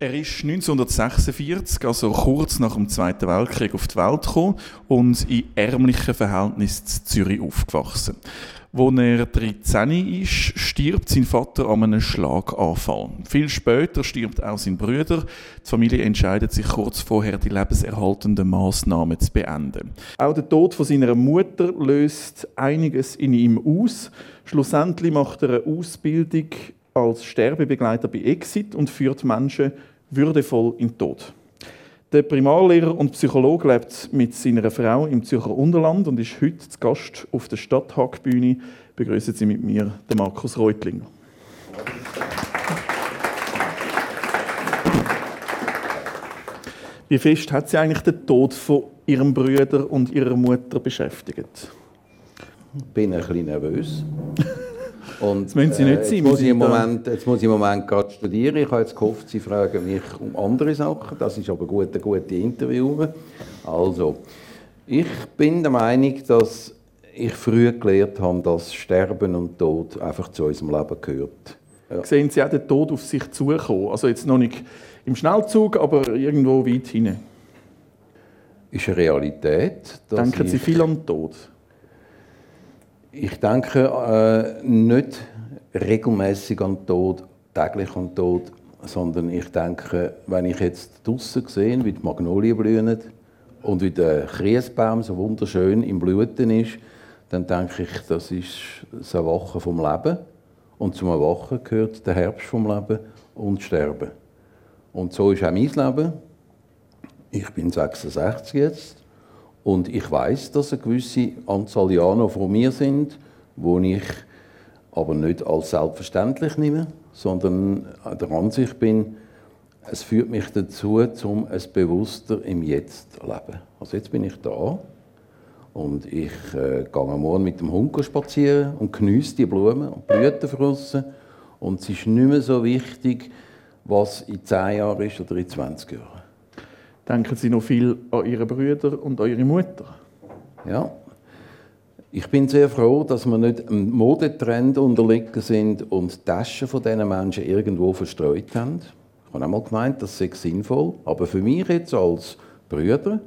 Er ist 1946, also kurz nach dem Zweiten Weltkrieg, auf die Welt gekommen und in ärmlichen Verhältnissen in Zürich aufgewachsen. Als er 13 ist, stirbt sein Vater an einem Schlaganfall. Viel später stirbt auch sein Bruder. Die Familie entscheidet sich kurz vorher, die lebenserhaltenden Maßnahmen zu beenden. Auch der Tod von seiner Mutter löst einiges in ihm aus. Schlussendlich macht er eine Ausbildung als Sterbebegleiter bei Exit und führt Menschen würdevoll in den Tod. Der Primarlehrer und Psychologe lebt mit seiner Frau im Zürcher Unterland und ist heute zu Gast auf der Stadthackbühne. Begrüßen Sie mit mir den Markus Reutlinger. Wie fest hat Sie eigentlich den Tod von Ihrem Bruder und Ihrer Mutter beschäftigt? Ich bin ein bisschen nervös. Und, das müssen Sie nicht äh, sein. Jetzt muss, ich im Moment, jetzt muss ich im Moment gerade studieren. Ich habe jetzt gehofft, Sie fragen mich um andere Sachen. Das ist aber gut, eine gute Interview. Also, ich bin der Meinung, dass ich früh gelernt habe, dass Sterben und Tod einfach zu unserem Leben gehört. Ja. Sehen Sie auch den Tod auf sich zukommen? Also jetzt noch nicht im Schnellzug, aber irgendwo weit hinein. Ist eine Realität. Denken Sie viel an den Tod? Ich denke äh, nicht regelmäßig an den Tod, täglich an den Tod, sondern ich denke, wenn ich jetzt draußen sehe, wie die Magnolien blühen und wie der Kriesbaum so wunderschön im Blüten ist, dann denke ich, das ist das Erwachen vom Leben. Und zum Erwachen gehört der Herbst vom Leben und Sterben. Und so ist auch mein Leben. Ich bin 66 jetzt und ich weiß, dass eine gewisse Anzahl noch vor mir sind, wo ich aber nicht als selbstverständlich nehme, sondern der Ansicht bin, es führt mich dazu, um ein bewusster im Jetzt zu leben. Also jetzt bin ich da und ich äh, gehe morgen mit dem Hund spazieren und genieße die Blumen und Blüten draussen. Und es ist nicht mehr so wichtig, was in 10 Jahren ist oder in 20 Jahren. Denken Sie noch viel an Ihre Brüder und Ihre Mutter? Ja. Ich bin sehr froh, dass wir nicht einem Modetrend unterlegen sind und die Taschen von diesen Menschen irgendwo verstreut haben. Ich habe einmal gemeint, das sei sinnvoll. Aber für mich jetzt als Brüder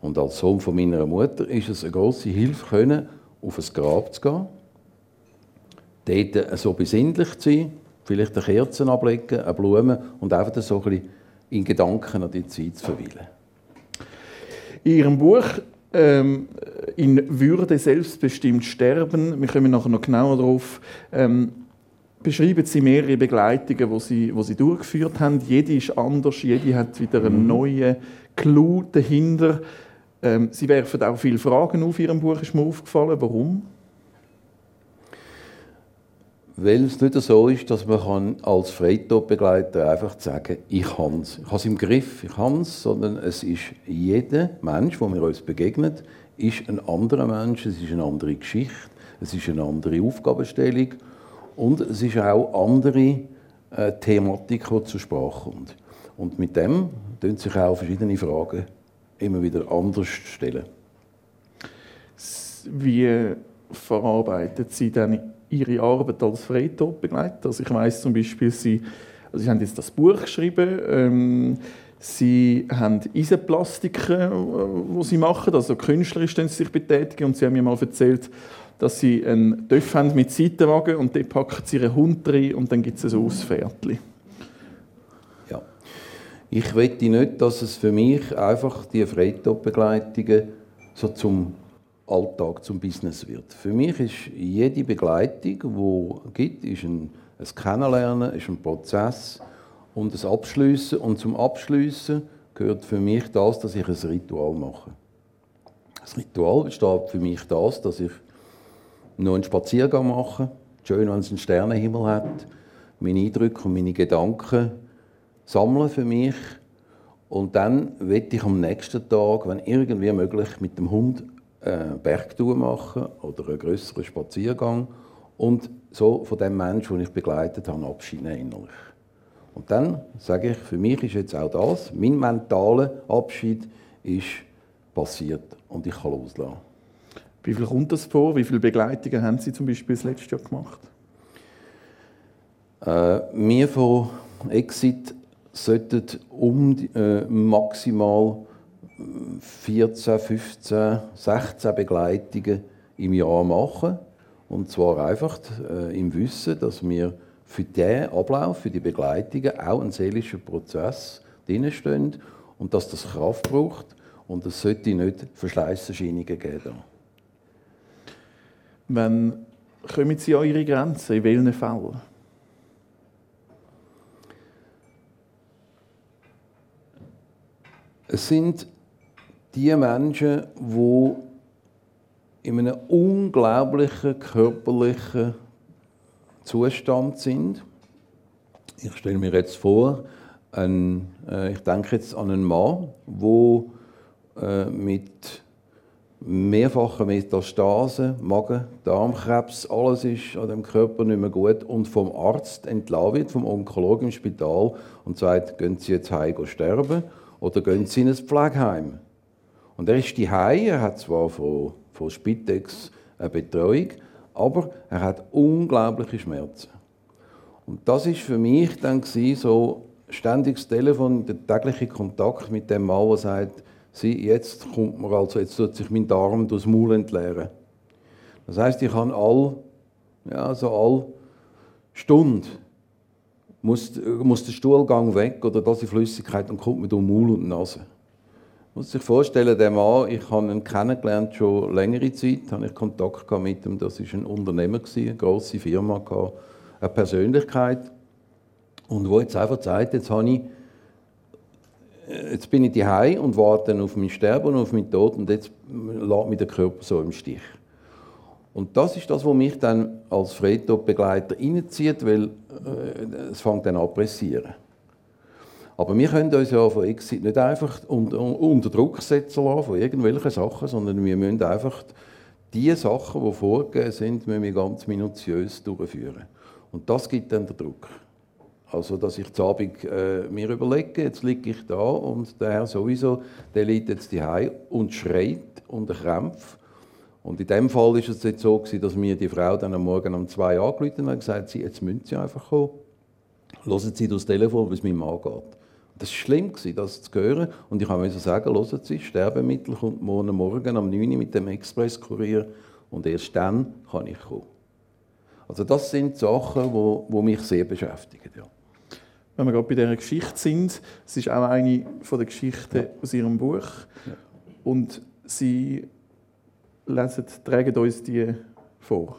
und als Sohn von meiner Mutter ist es eine große Hilfe, können, auf ein Grab zu gehen, dort so besinnlich zu sein, vielleicht eine Kerze ablegen, eine Blume und einfach so ein bisschen in Gedanken an die Zeit zu verweilen. In Ihrem Buch ähm, «In Würde selbstbestimmt sterben», wir kommen nachher noch genauer darauf, ähm, beschreiben Sie mehrere Begleitungen, die Sie, die Sie durchgeführt haben. Jede ist anders, jede hat wieder einen mhm. neuen Clou dahinter. Ähm, Sie werfen auch viele Fragen auf Ihrem Buch, ist mir aufgefallen. Warum? Weil es nicht so ist, dass man als Freitodbegleiter einfach sagen kann, ich habe es. Ich habe es im Griff, ich habe es, sondern es ist jeder Mensch, der mir uns begegnet, ist ein anderer Mensch, es ist eine andere Geschichte, es ist eine andere Aufgabenstellung und es ist auch andere äh, Thematik, die zur Sprache kommt. Und mit dem stellen sich auch verschiedene Fragen immer wieder anders stellen. Wie verarbeitet Sie denn ihre Arbeit als Freitodbegleiter. Also ich weiß zum Beispiel, sie, also sie haben jetzt das Buch geschrieben, ähm, sie haben Eisenplastiken, die äh, sie machen, also künstlerisch sie sich betätigen und sie haben mir mal erzählt, dass sie einen Töpf haben mit Seitenwagen und dort packen sie ihren Hund rein und dann gibt es ein Ausfährtchen. Ja. Ich möchte nicht, dass es für mich einfach die Freitodbegleitungen so zum Alltag zum Business wird. Für mich ist jede Begleitung, die gibt, ist ein, ein Kennenlernen, ist ein Prozess und ein Abschliessen. Und zum Abschliessen gehört für mich das, dass ich ein Ritual mache. Das Ritual besteht für mich das, dass ich noch einen Spaziergang mache, schön, wenn es einen Sternenhimmel hat, meine Eindrücke und meine Gedanken sammeln für mich und dann werde ich am nächsten Tag, wenn irgendwie möglich, mit dem Hund eine Bergtour machen oder einen größeren Spaziergang und so von dem Menschen, den ich begleitet habe, Abschied nehmen innerlich. Und dann sage ich, für mich ist jetzt auch das, mein mentaler Abschied ist passiert und ich kann loslassen. Wie viel kommt das vor? Wie viele Begleitungen haben Sie zum Beispiel das letzte Jahr gemacht? Äh, wir von Exit sollten um äh, maximal 14, 15, 16 Begleitungen im Jahr machen. Und zwar einfach äh, im Wissen, dass wir für diesen Ablauf, für die Begleitungen auch ein seelischer Prozess drinstehen und dass das Kraft braucht und es sollte nicht Verschleißerscheinungen geben. Wenn kommen Sie an Ihre Grenzen? In welchen Fällen? Es sind die Menschen, die in einem unglaublichen körperlichen Zustand sind. Ich stelle mir jetzt vor, ein, äh, ich denke jetzt an einen Mann, der äh, mit mehrfacher Metastase, Magen, Darmkrebs, alles ist an dem Körper nicht mehr gut und vom Arzt entlassen wird, vom Onkologen im Spital und sagt, gehen Sie jetzt heim sterben oder gehen Sie in ein Pflegeheim. Und er ist die er hat zwar von, von Spitex eine Betreuung, aber er hat unglaubliche Schmerzen. Und das ist für mich dann so ständiges Telefon, der tägliche Kontakt mit dem Mann, der sagt, Sie, jetzt kommt mir also, jetzt tut sich mein Darm durchs Maul entleeren. Das heißt, ich kann all, ja, so all Stunde muss, muss der Stuhlgang weg oder das die Flüssigkeit und kommt mir durch Maul und Nase. Man muss sich vorstellen, der Mann, ich habe ihn kennengelernt schon längere Zeit, habe ich Kontakt mit ihm. Das ist ein Unternehmer eine große Firma eine Persönlichkeit und wo jetzt einfach sagt, jetzt habe ich jetzt bin ich daheim und warte auf mein Sterben und auf meinen Tod und jetzt lässt mich der Körper so im Stich. Und das ist das, was mich dann als Freitodbegleiter reinzieht, weil äh, es fängt dann an pressieren. Aber wir können uns ja von Exit nicht einfach unter, Druck setzen lassen von irgendwelchen Sachen, sondern wir müssen einfach die Sachen, die vorgegeben sind, müssen wir ganz minutiös durchführen. Und das gibt dann den Druck. Also, dass ich zu Abend äh, mir überlege, jetzt liege ich da und der Herr sowieso, der liegt jetzt daheim und schreit unter Krämpf. Und in dem Fall ist es jetzt so gewesen, dass mir die Frau dann am Morgen um zwei angerufen hat und gesagt, sie, jetzt müssen Sie einfach kommen. Hören Sie das Telefon, wie es meinem Mann geht. Das war schlimm, das zu hören. Und ich musste sagen, hören Sie, Sterbemittel kommt morgen Morgen um 9 Uhr mit dem Expresskurier und erst dann kann ich kommen. Also das sind Sachen, die mich sehr beschäftigen. Ja wenn wir gerade bei dieser Geschichte sind. Es ist auch eine von den Geschichten ja. aus Ihrem Buch. Ja. Und Sie lesen, tragen uns die vor.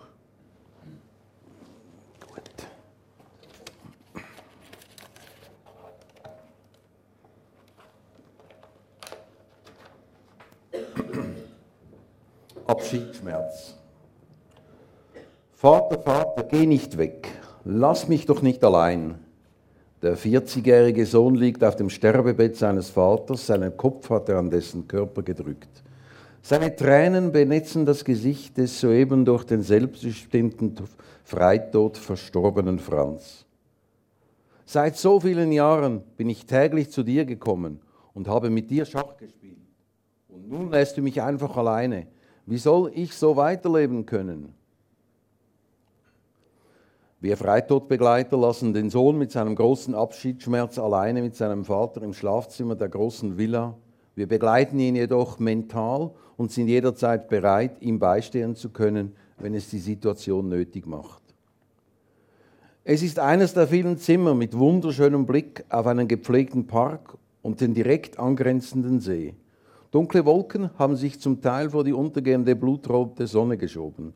Abschiedsschmerz. Vater, Vater, geh nicht weg. Lass mich doch nicht allein. Der 40-jährige Sohn liegt auf dem Sterbebett seines Vaters, seinen Kopf hat er an dessen Körper gedrückt. Seine Tränen benetzen das Gesicht des soeben durch den selbstbestimmten Freitod verstorbenen Franz. Seit so vielen Jahren bin ich täglich zu dir gekommen und habe mit dir Schach gespielt. Und nun lässt du mich einfach alleine. Wie soll ich so weiterleben können? Wir Freitodbegleiter lassen den Sohn mit seinem großen Abschiedsschmerz alleine mit seinem Vater im Schlafzimmer der großen Villa. Wir begleiten ihn jedoch mental und sind jederzeit bereit, ihm beistehen zu können, wenn es die Situation nötig macht. Es ist eines der vielen Zimmer mit wunderschönem Blick auf einen gepflegten Park und den direkt angrenzenden See. Dunkle Wolken haben sich zum Teil vor die untergehende blutrote Sonne geschoben.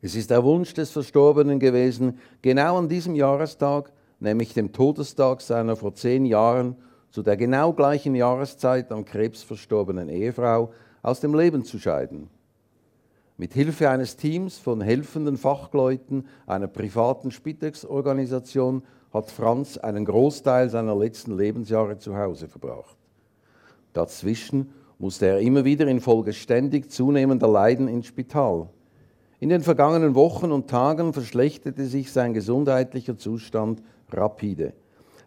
Es ist der Wunsch des Verstorbenen gewesen, genau an diesem Jahrestag, nämlich dem Todestag seiner vor zehn Jahren zu der genau gleichen Jahreszeit am Krebs verstorbenen Ehefrau, aus dem Leben zu scheiden. Mit Hilfe eines Teams von helfenden Fachleuten einer privaten Spitex-Organisation hat Franz einen Großteil seiner letzten Lebensjahre zu Hause verbracht. Dazwischen musste er immer wieder infolge ständig zunehmender Leiden ins Spital. In den vergangenen Wochen und Tagen verschlechterte sich sein gesundheitlicher Zustand rapide.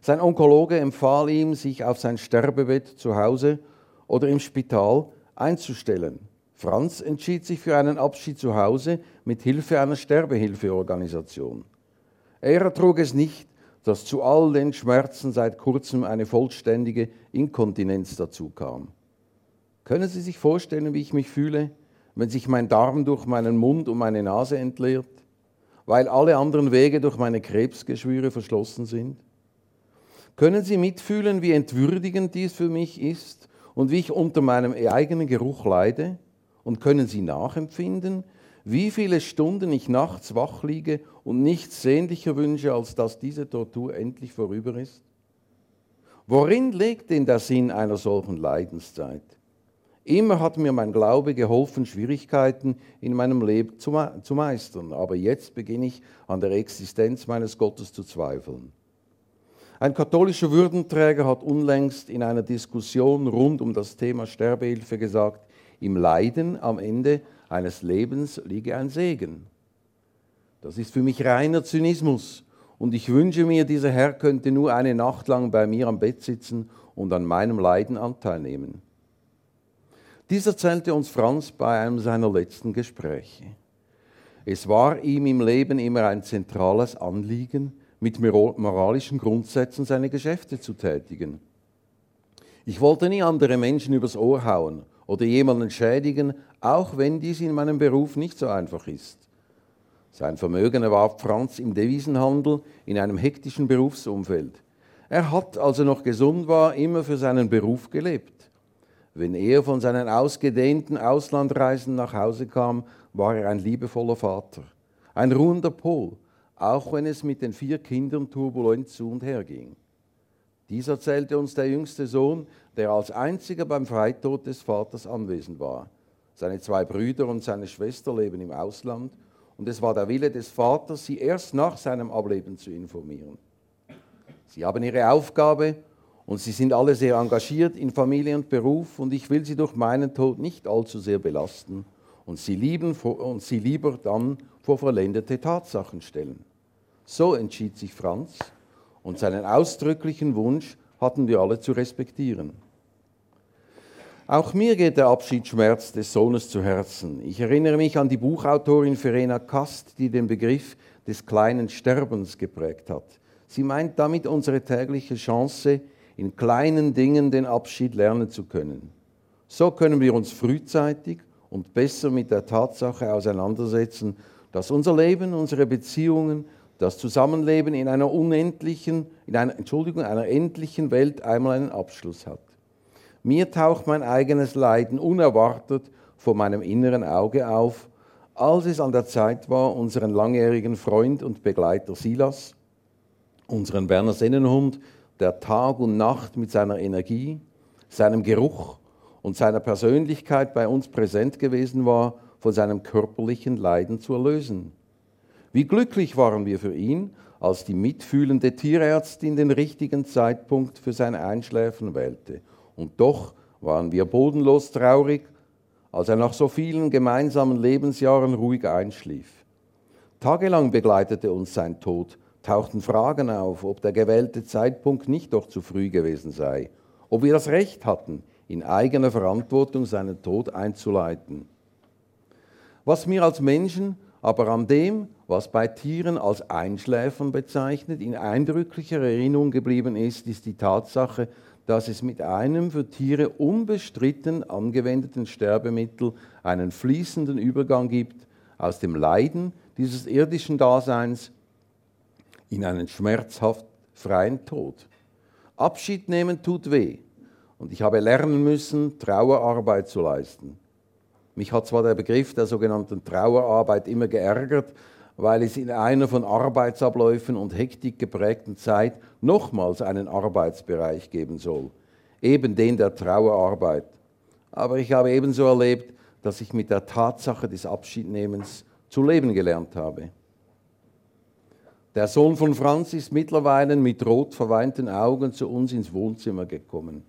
Sein Onkologe empfahl ihm, sich auf sein Sterbebett zu Hause oder im Spital einzustellen. Franz entschied sich für einen Abschied zu Hause mit Hilfe einer Sterbehilfeorganisation. Er ertrug es nicht, dass zu all den Schmerzen seit kurzem eine vollständige Inkontinenz dazu kam. Können Sie sich vorstellen, wie ich mich fühle, wenn sich mein Darm durch meinen Mund und meine Nase entleert, weil alle anderen Wege durch meine Krebsgeschwüre verschlossen sind? Können Sie mitfühlen, wie entwürdigend dies für mich ist und wie ich unter meinem eigenen Geruch leide? Und können Sie nachempfinden, wie viele Stunden ich nachts wach liege und nichts sehnlicher wünsche, als dass diese Tortur endlich vorüber ist? Worin liegt denn der Sinn einer solchen Leidenszeit? Immer hat mir mein Glaube geholfen, Schwierigkeiten in meinem Leben zu, zu meistern, aber jetzt beginne ich an der Existenz meines Gottes zu zweifeln. Ein katholischer Würdenträger hat unlängst in einer Diskussion rund um das Thema Sterbehilfe gesagt, im Leiden am Ende eines Lebens liege ein Segen. Das ist für mich reiner Zynismus und ich wünsche mir, dieser Herr könnte nur eine Nacht lang bei mir am Bett sitzen und an meinem Leiden Anteil nehmen. Dies erzählte uns Franz bei einem seiner letzten Gespräche. Es war ihm im Leben immer ein zentrales Anliegen, mit moralischen Grundsätzen seine Geschäfte zu tätigen. Ich wollte nie andere Menschen übers Ohr hauen oder jemanden schädigen, auch wenn dies in meinem Beruf nicht so einfach ist. Sein Vermögen erwarb Franz im Devisenhandel in einem hektischen Berufsumfeld. Er hat, als er noch gesund war, immer für seinen Beruf gelebt. Wenn er von seinen ausgedehnten Auslandreisen nach Hause kam, war er ein liebevoller Vater, ein ruhender Pol, auch wenn es mit den vier Kindern turbulent zu und her ging. Dies erzählte uns der jüngste Sohn, der als einziger beim Freitod des Vaters anwesend war. Seine zwei Brüder und seine Schwester leben im Ausland und es war der Wille des Vaters, sie erst nach seinem Ableben zu informieren. Sie haben ihre Aufgabe und sie sind alle sehr engagiert in Familie und Beruf und ich will sie durch meinen Tod nicht allzu sehr belasten und sie, lieben, und sie lieber dann vor vollendete Tatsachen stellen. So entschied sich Franz und seinen ausdrücklichen Wunsch hatten wir alle zu respektieren. Auch mir geht der Abschiedsschmerz des Sohnes zu Herzen. Ich erinnere mich an die Buchautorin Verena Kast, die den Begriff des kleinen Sterbens geprägt hat. Sie meint damit unsere tägliche Chance, in kleinen Dingen den Abschied lernen zu können. So können wir uns frühzeitig und besser mit der Tatsache auseinandersetzen, dass unser Leben, unsere Beziehungen, das Zusammenleben in einer unendlichen, in einer, Entschuldigung, einer endlichen Welt einmal einen Abschluss hat. Mir taucht mein eigenes Leiden unerwartet vor meinem inneren Auge auf, als es an der Zeit war, unseren langjährigen Freund und Begleiter Silas, unseren Berner Sennenhund, der Tag und Nacht mit seiner Energie, seinem Geruch und seiner Persönlichkeit bei uns präsent gewesen war, von seinem körperlichen Leiden zu erlösen. Wie glücklich waren wir für ihn, als die mitfühlende Tierärztin den richtigen Zeitpunkt für sein Einschläfen wählte. Und doch waren wir bodenlos traurig, als er nach so vielen gemeinsamen Lebensjahren ruhig einschlief. Tagelang begleitete uns sein Tod, tauchten Fragen auf, ob der gewählte Zeitpunkt nicht doch zu früh gewesen sei, ob wir das Recht hatten, in eigener Verantwortung seinen Tod einzuleiten. Was mir als Menschen aber an dem, was bei Tieren als Einschläfern bezeichnet, in eindrücklicher Erinnerung geblieben ist, ist die Tatsache, dass es mit einem für Tiere unbestritten angewendeten Sterbemittel einen fließenden Übergang gibt aus dem Leiden dieses irdischen Daseins in einen schmerzhaft freien Tod. Abschied nehmen tut weh und ich habe lernen müssen, Trauerarbeit zu leisten. Mich hat zwar der Begriff der sogenannten Trauerarbeit immer geärgert, weil es in einer von Arbeitsabläufen und Hektik geprägten Zeit nochmals einen Arbeitsbereich geben soll, eben den der Trauerarbeit. Aber ich habe ebenso erlebt, dass ich mit der Tatsache des Abschiednehmens zu leben gelernt habe. Der Sohn von Franz ist mittlerweile mit rot verweinten Augen zu uns ins Wohnzimmer gekommen.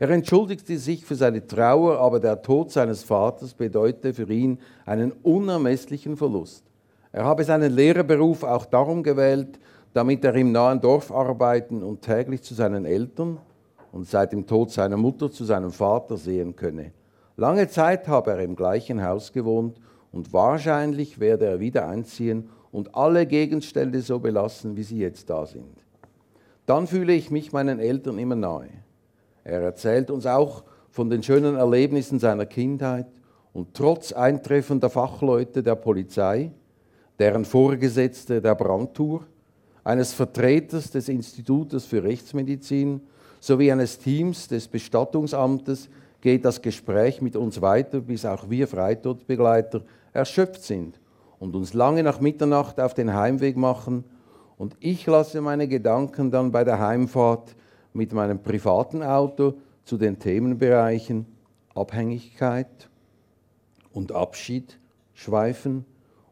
Er entschuldigte sich für seine Trauer, aber der Tod seines Vaters bedeutete für ihn einen unermesslichen Verlust. Er habe seinen Lehrerberuf auch darum gewählt, damit er im nahen Dorf arbeiten und täglich zu seinen Eltern und seit dem Tod seiner Mutter zu seinem Vater sehen könne. Lange Zeit habe er im gleichen Haus gewohnt und wahrscheinlich werde er wieder einziehen und alle Gegenstände so belassen, wie sie jetzt da sind. dann fühle ich mich meinen Eltern immer nahe. Er erzählt uns auch von den schönen Erlebnissen seiner Kindheit und trotz eintreffender Fachleute der Polizei, deren Vorgesetzte der Brandtour, eines Vertreters des Institutes für Rechtsmedizin sowie eines Teams des Bestattungsamtes geht das Gespräch mit uns weiter, bis auch wir Freitodbegleiter erschöpft sind und uns lange nach Mitternacht auf den Heimweg machen. Und ich lasse meine Gedanken dann bei der Heimfahrt mit meinem privaten Auto zu den Themenbereichen Abhängigkeit und Abschied schweifen.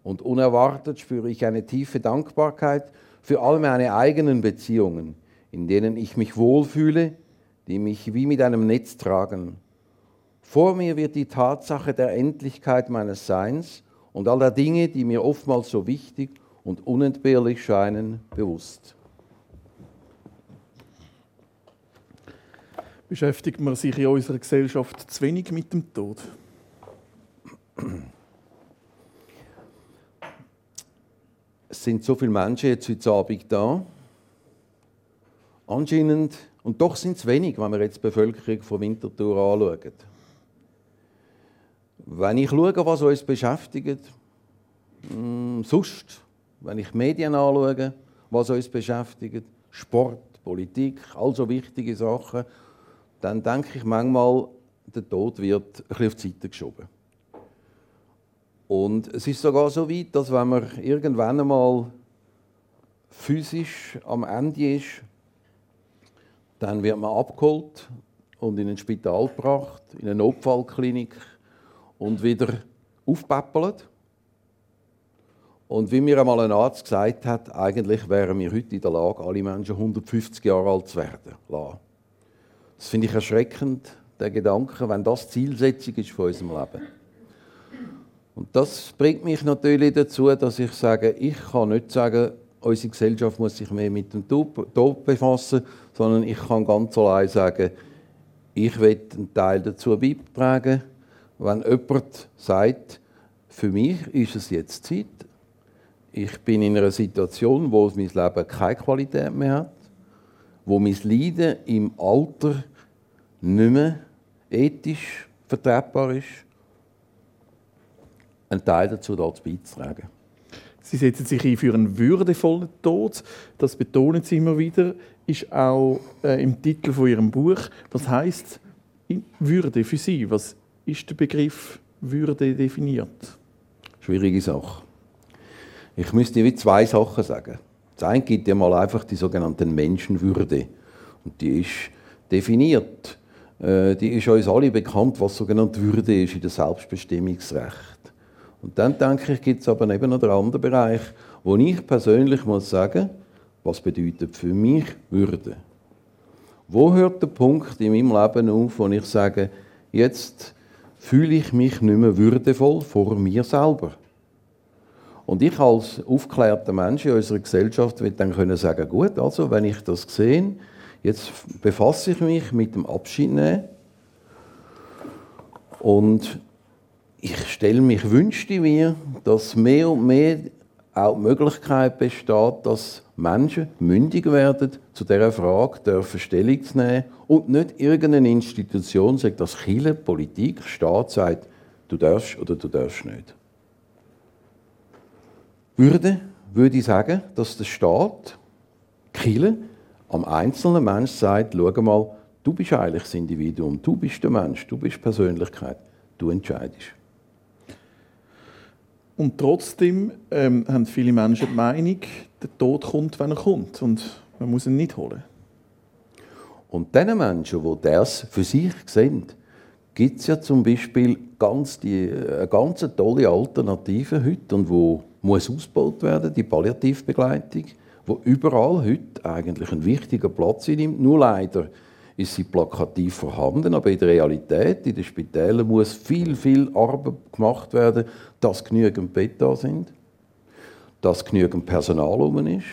Und unerwartet spüre ich eine tiefe Dankbarkeit für all meine eigenen Beziehungen, in denen ich mich wohlfühle, die mich wie mit einem Netz tragen. Vor mir wird die Tatsache der Endlichkeit meines Seins und all der Dinge, die mir oftmals so wichtig und unentbehrlich scheinen, bewusst. Beschäftigt man sich in unserer Gesellschaft zu wenig mit dem Tod? Es sind so viele Menschen jetzt heute Abend da. Anscheinend, und doch sind es wenig, wenn wir jetzt die Bevölkerung von Winterthur anschauen. Wenn ich schaue, was uns beschäftigt, mh, hm, sonst, wenn ich Medien anschaue, was uns beschäftigt, Sport, Politik, also wichtige Sachen, dann denke ich manchmal, der Tod wird ein bisschen auf die Seite geschoben. Und es ist sogar so weit, dass wenn man irgendwann einmal physisch am Ende ist, dann wird man abgeholt und in ein Spital gebracht, in eine Notfallklinik und wieder aufpäppelt. Und wie mir einmal ein Arzt gesagt hat, eigentlich wären wir heute in der Lage, alle Menschen 150 Jahre alt zu werden. Das finde ich erschreckend, der Gedanke, wenn das Zielsetzung ist von unserem Leben. Und das bringt mich natürlich dazu, dass ich sage, ich kann nicht sagen, unsere Gesellschaft muss sich mehr mit dem Tod befassen, sondern ich kann ganz allein sagen, ich will einen Teil dazu beitragen, wenn jemand sagt, für mich ist es jetzt Zeit, ich bin in einer Situation, wo mein Leben keine Qualität mehr hat, wo mein Leiden im Alter nicht mehr ethisch vertretbar ist, einen Teil dazu beizutragen. Sie setzen sich ein für einen würdevollen Tod. Das betonen Sie immer wieder. Ist auch äh, im Titel von Ihrem Buch. Was heißt Würde für Sie? Was ist der Begriff Würde definiert? Schwierige Sache. Ich müsste wie zwei Sachen sagen. Das eine gibt ja mal einfach die sogenannte Menschenwürde. Und die ist definiert. Äh, die ist uns alle bekannt, was sogenannte Würde ist in der Selbstbestimmungsrecht. Und dann denke ich, gibt es aber eben noch den anderen Bereich, wo ich persönlich muss sagen, was bedeutet für mich Würde? Wo hört der Punkt in meinem Leben auf, wo ich sage, jetzt fühle ich mich nicht mehr würdevoll vor mir selber. Und ich als aufgeklärter Mensch in unserer Gesellschaft will dann können sagen, gut, also wenn ich das sehe, jetzt befasse ich mich mit dem Abschied nehmen und ich stelle mich, wünschte mir, dass mehr und mehr auch die Möglichkeit besteht, dass Menschen mündig werden, zu dieser Frage dürfen Stellung zu nehmen und nicht irgendeine Institution, sagt das Chile, Politik, Staat sagt, du darfst oder du darfst nicht. Würde, würde ich sagen, dass der Staat, Chile, am einzelnen Mensch sagt, schau mal, du bist eigentlich das Individuum, du bist der Mensch, du bist Persönlichkeit, du entscheidest. Und trotzdem ähm, haben viele Menschen die Meinung, der Tod kommt, wenn er kommt. Und man muss ihn nicht holen. Und diesen Menschen, die das für sich sehen, gibt es ja zum Beispiel ganz die, eine ganz tolle Alternative heute und wo muss ausgebaut werden, die Palliativbegleitung, wo überall heute eigentlich einen wichtigen Platz einnimmt. Nur leider ist sie plakativ vorhanden, aber in der Realität, in den Spitälern muss viel, viel Arbeit gemacht werden, dass genügend Bett da sind, dass genügend Personal rum ist.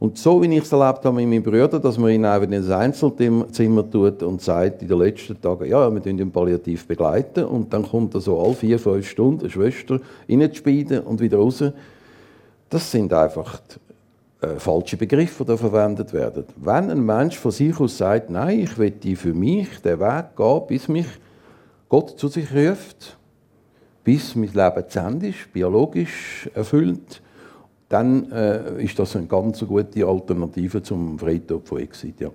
Und so wie ich es erlebt habe mit meinen Brüdern, dass man ihn einfach in ein Einzelzimmer tut und sagt in den letzten Tagen, ja, wir ihn palliativ begleiten und dann kommt er so alle vier, fünf Stunden eine Schwester reinzuspielen und wieder raus. Das sind einfach äh, falsche Begriffe, die verwendet werden. Wenn ein Mensch von sich aus sagt, nein, ich will für mich den Weg gehen, bis mich Gott zu sich ruft, bis mein Leben zu Ende ist, biologisch erfüllt, dann äh, ist das eine ganz gute Alternative zum Freitod von Exit. Ja.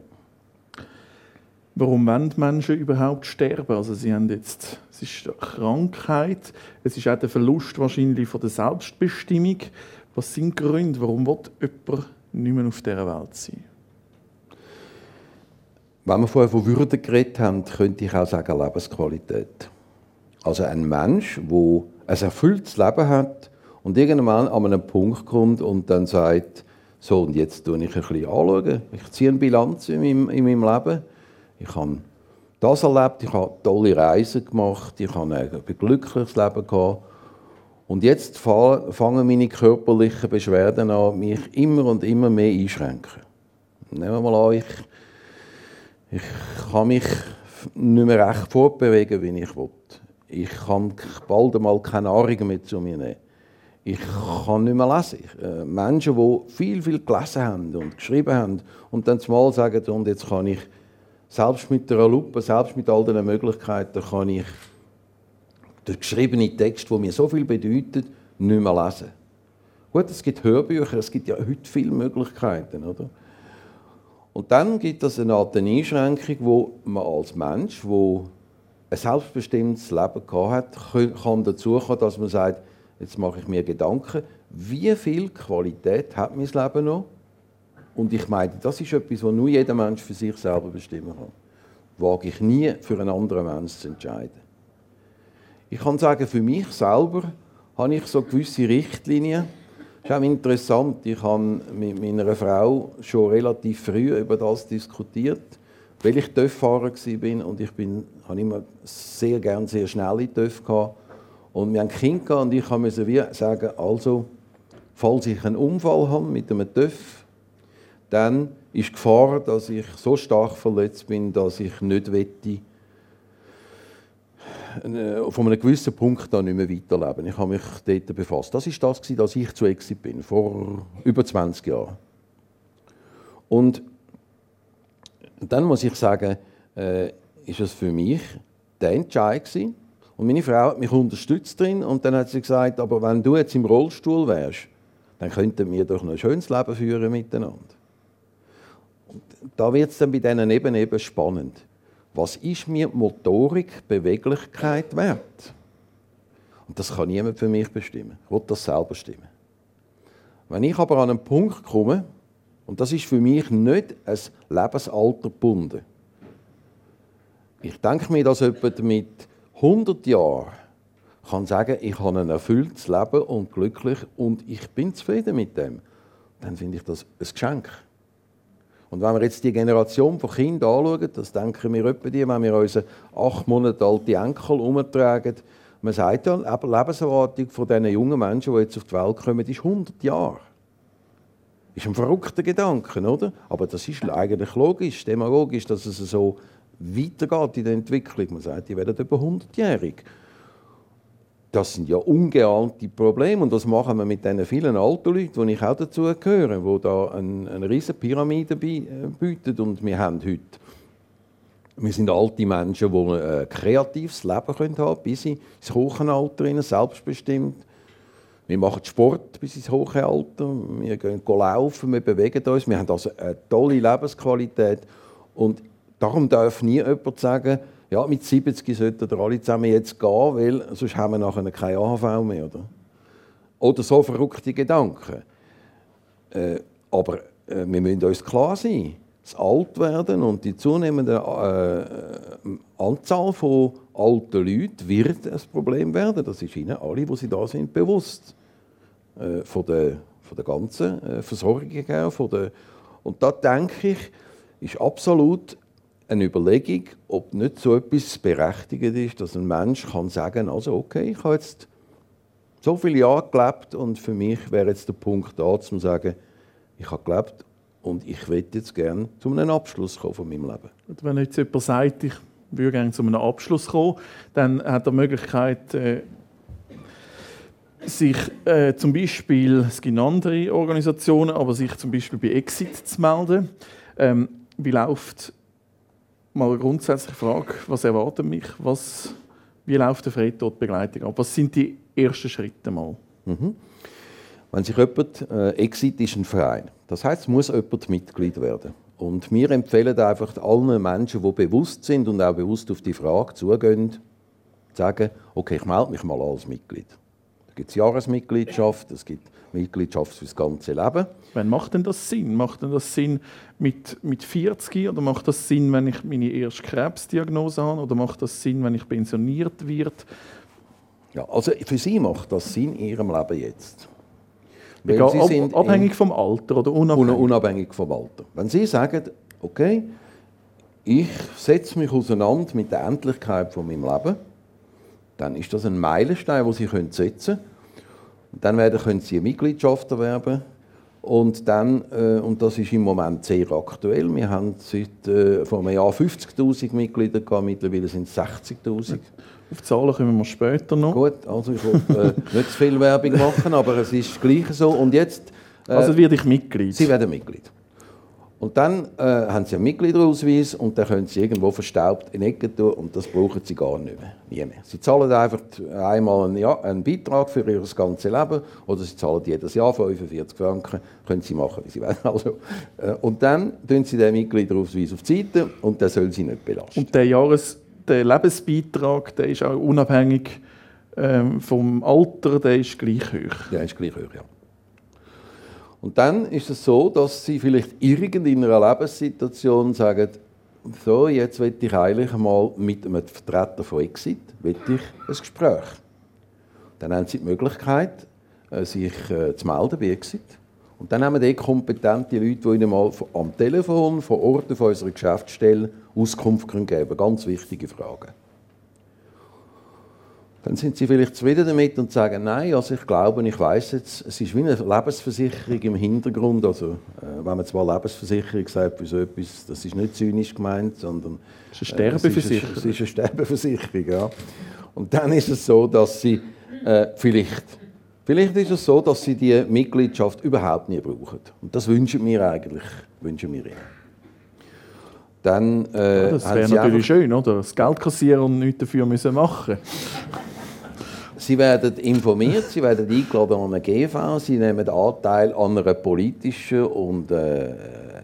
Warum wollen Menschen überhaupt sterben? Also sie haben jetzt, es ist eine Krankheit, es ist auch der Verlust wahrscheinlich von der Selbstbestimmung. Was sind die Gründe, warum will jemand nicht mehr auf dieser Welt sein? Wenn wir vorher von Würde geredet haben, könnte ich auch sagen Lebensqualität. Also ein Mensch, der ein erfülltes Leben hat und irgendwann an einen Punkt kommt und dann sagt, so und jetzt tue ich ein bisschen anschauen, ich ziehe eine Bilanz in meinem, in meinem Leben, ich habe das erlebt, ich habe tolle Reisen gemacht, ich habe ein glückliches Leben gehabt und jetzt fangen meine körperlichen Beschwerden an, mich immer und immer mehr einschränken. Nehmen wir mal an, ich, ich kann mich nicht mehr recht fortbewegen, wie ich will. Ich kann bald einmal keine Nahrung mehr zu mir nehmen. Ich kann nicht mehr lesen. Äh, Menschen, die viel, viel gelesen haben und geschrieben haben und dann zumal sagen, und jetzt kann ich, selbst mit der Lupe, selbst mit all den Möglichkeiten, kann ich der geschriebene Text, der mir so viel bedeutet, nicht mehr lesen. Gut, es gibt Hörbücher, es gibt ja heute viele Möglichkeiten, oder? Und dann gibt es eine Art Einschränkung, wo man als Mensch, wo ein selbstbestimmtes Leben hat, kann dazu kommen, dass man sagt, jetzt mache ich mir Gedanken, wie viel Qualität hat mein Leben noch? Und ich meine, das ist etwas, was nur jeder Mensch für sich selber bestimmen kann. Wage ich nie für einen anderen Menschen zu entscheiden. Ich kann sagen, für mich selber habe ich so gewisse Richtlinien. Das ist auch interessant. Ich habe mit meiner Frau schon relativ früh über das diskutiert, weil ich TÜV-Fahrer war und ich bin, habe immer sehr gerne sehr schnelle TÜV gehabt. Und wir haben Kinder und ich musste sagen, also, falls ich einen Unfall habe mit einem TÜV, dann ist die Gefahr, dass ich so stark verletzt bin, dass ich nicht wette, äh, von einem gewissen Punkt an nicht mehr weiterleben. Ich habe mich dort befasst. Das ist das, dass ich zu Exit bin, vor über 20 Jahren. Und dann muss ich sagen, äh, ist es für mich der Entscheid gewesen. Und meine Frau hat mich unterstützt drin und dann hat sie gesagt, aber wenn du jetzt im Rollstuhl wärst, dann könnten wir doch noch ein schönes Leben führen miteinander. Und da wird es dann bei diesen eben eben spannend was ist mir Motorik, Beweglichkeit wert? Und das kann niemand für mich bestimmen. Ich will das selber bestimmen. Wenn ich aber an einen Punkt komme, und das ist für mich nicht ein Lebensalter gebunden. Ich denke mir, dass jemand mit 100 Jahren kann sagen, ich habe ein erfülltes Leben und glücklich und ich bin zufrieden mit dem. Dann finde ich das ein Geschenk. Und wenn wir jetzt die Generation von Kindern anschauen, das denken wir etwa die, wenn wir unsere acht Monate alte Enkel umtragen, man sagt ja, die Lebenserwartung von diesen jungen Menschen, die jetzt auf die Welt kommen, ist 100 Jahre. Ist ein verrückter Gedanke, oder? Aber das ist eigentlich logisch, demagogisch, dass es so weitergeht in der Entwicklung. Man sagt, die werden über 100-jährig das sind ja ungeahnte Probleme und das machen wir mit den vielen alten Leuten, die ich auch dazu gehöre, die da eine, eine riesige Pyramide äh, bieten und wir haben heute wir sind alte Menschen, die ein kreatives Leben haben können, bis ins hohe Alter, selbstbestimmt. Wir machen Sport bis ins hohe Alter, wir gehen laufen, wir bewegen uns, wir haben also eine tolle Lebensqualität und darum darf nie jemand sagen, ja, mit 70 sollten wir alle zusammen jetzt gehen, weil sonst haben wir nachher keine AHV mehr. Oder, oder so verrückte Gedanken. Äh, aber äh, wir müssen uns klar sein, das Altwerden und die zunehmende äh, Anzahl von alten Leuten wird ein Problem werden. Das ist Ihnen alle, die Sie da sind, bewusst. Äh, von, der, von der ganzen äh, Versorgung her. Von der, und da denke ich, ist absolut eine Überlegung, ob nicht so etwas berechtigt ist, dass ein Mensch kann sagen, also okay, ich habe jetzt so viele Jahre gelebt und für mich wäre jetzt der Punkt da, zu sagen, ich habe gelebt und ich will jetzt gerne zu einem Abschluss kommen von meinem Leben. Und wenn jetzt jemand sagt, ich würde gerne zu einem Abschluss kommen, dann hat er die Möglichkeit, äh, sich äh, zum Beispiel, es gibt andere Organisationen, aber sich zum Beispiel bei Exit zu melden. Ähm, wie läuft, mal eine grundsätzliche Frage, was erwartet mich, was, wie läuft eine Freitodbegleitung ab? Was sind die ersten Schritte mal? Mhm. Wenn sich jemand, äh, Exit ist ein Verein, das heißt, es muss jemand Mitglied werden. Und wir empfehlen einfach allen Menschen, die bewusst sind und auch bewusst auf die Frage zugehen, zu sagen, okay, ich melde mich mal als Mitglied. Da gibt es Jahresmitgliedschaft, es gibt Mitgliedschaft für das ganze Leben. Wann macht denn das Sinn? Macht denn das Sinn mit, mit 40 oder macht das Sinn, wenn ich meine erste Krebsdiagnose habe oder macht das Sinn, wenn ich pensioniert werde? Ja, also für Sie macht das Sinn in Ihrem Leben jetzt. Egal, Sie sind abhängig vom Alter oder unabhängig? Unabhängig vom Alter. Wenn Sie sagen, okay, ich setze mich auseinander mit der Endlichkeit von meinem Leben, dann ist das ein Meilenstein, den Sie setzen können. Dann werden, können Sie eine Mitgliedschaft erwerben. Und dann, äh, und das ist im Moment sehr aktuell, wir haben seit äh, vor einem Jahr 50'000 Mitglieder gehabt, mittlerweile sind es 60'000. Auf die Zahlen kommen wir später noch. Gut, also ich will äh, nicht zu viel Werbung machen, aber es ist gleich so. Und jetzt... Äh, also werde ich Mitglied? Sie werden Mitglied. Und dann äh, haben Sie einen Mitgliederausweis und dann können Sie irgendwo verstaubt in Ecke tun und das brauchen Sie gar nicht mehr. Nie mehr. Sie zahlen einfach einmal einen, ja, einen Beitrag für Ihr ganzes Leben oder Sie zahlen jedes Jahr 45 Franken. Können Sie machen, wie Sie wollen. Also, äh, und dann tun Sie den Mitgliederausweis auf die Seite und der soll Sie nicht belasten. Und der Jahres der Lebensbeitrag, der ist auch unabhängig ähm, vom Alter, der ist gleich hoch. Der ist gleich hoch, ja. Und dann ist es so, dass Sie vielleicht in einer Lebenssituation sagen, so, jetzt will ich eigentlich mal mit einem Vertreter von Exit will ich ein Gespräch. Dann haben Sie die Möglichkeit, äh, sich äh, zu melden bei Exit. Und dann haben wir dort kompetente Leute, die Ihnen mal am Telefon, vor Ort auf unserer Geschäftsstelle Auskunft geben können. Ganz wichtige Fragen. Dann sind Sie vielleicht zufrieden damit und sagen, nein, also ich glaube, ich weiß jetzt, es ist wie eine Lebensversicherung im Hintergrund. Also, äh, wenn man zwar Lebensversicherung sagt, für so etwas, das ist nicht zynisch gemeint, sondern es ist eine Sterbeversicherung. Äh, es, ist, es ist eine Sterbeversicherung, ja. Und dann ist es so, dass Sie äh, vielleicht Vielleicht ist es so, dass sie die Mitgliedschaft überhaupt nie brauchen. Und das wünschen wir eigentlich, wünschen wir ihnen. Dann, äh, ja, das wäre natürlich schön, oder? Das Geld kassieren und nichts dafür müssen machen Sie werden informiert, Sie werden eingeladen an eine GV, Sie nehmen Anteil an einer politischen und äh,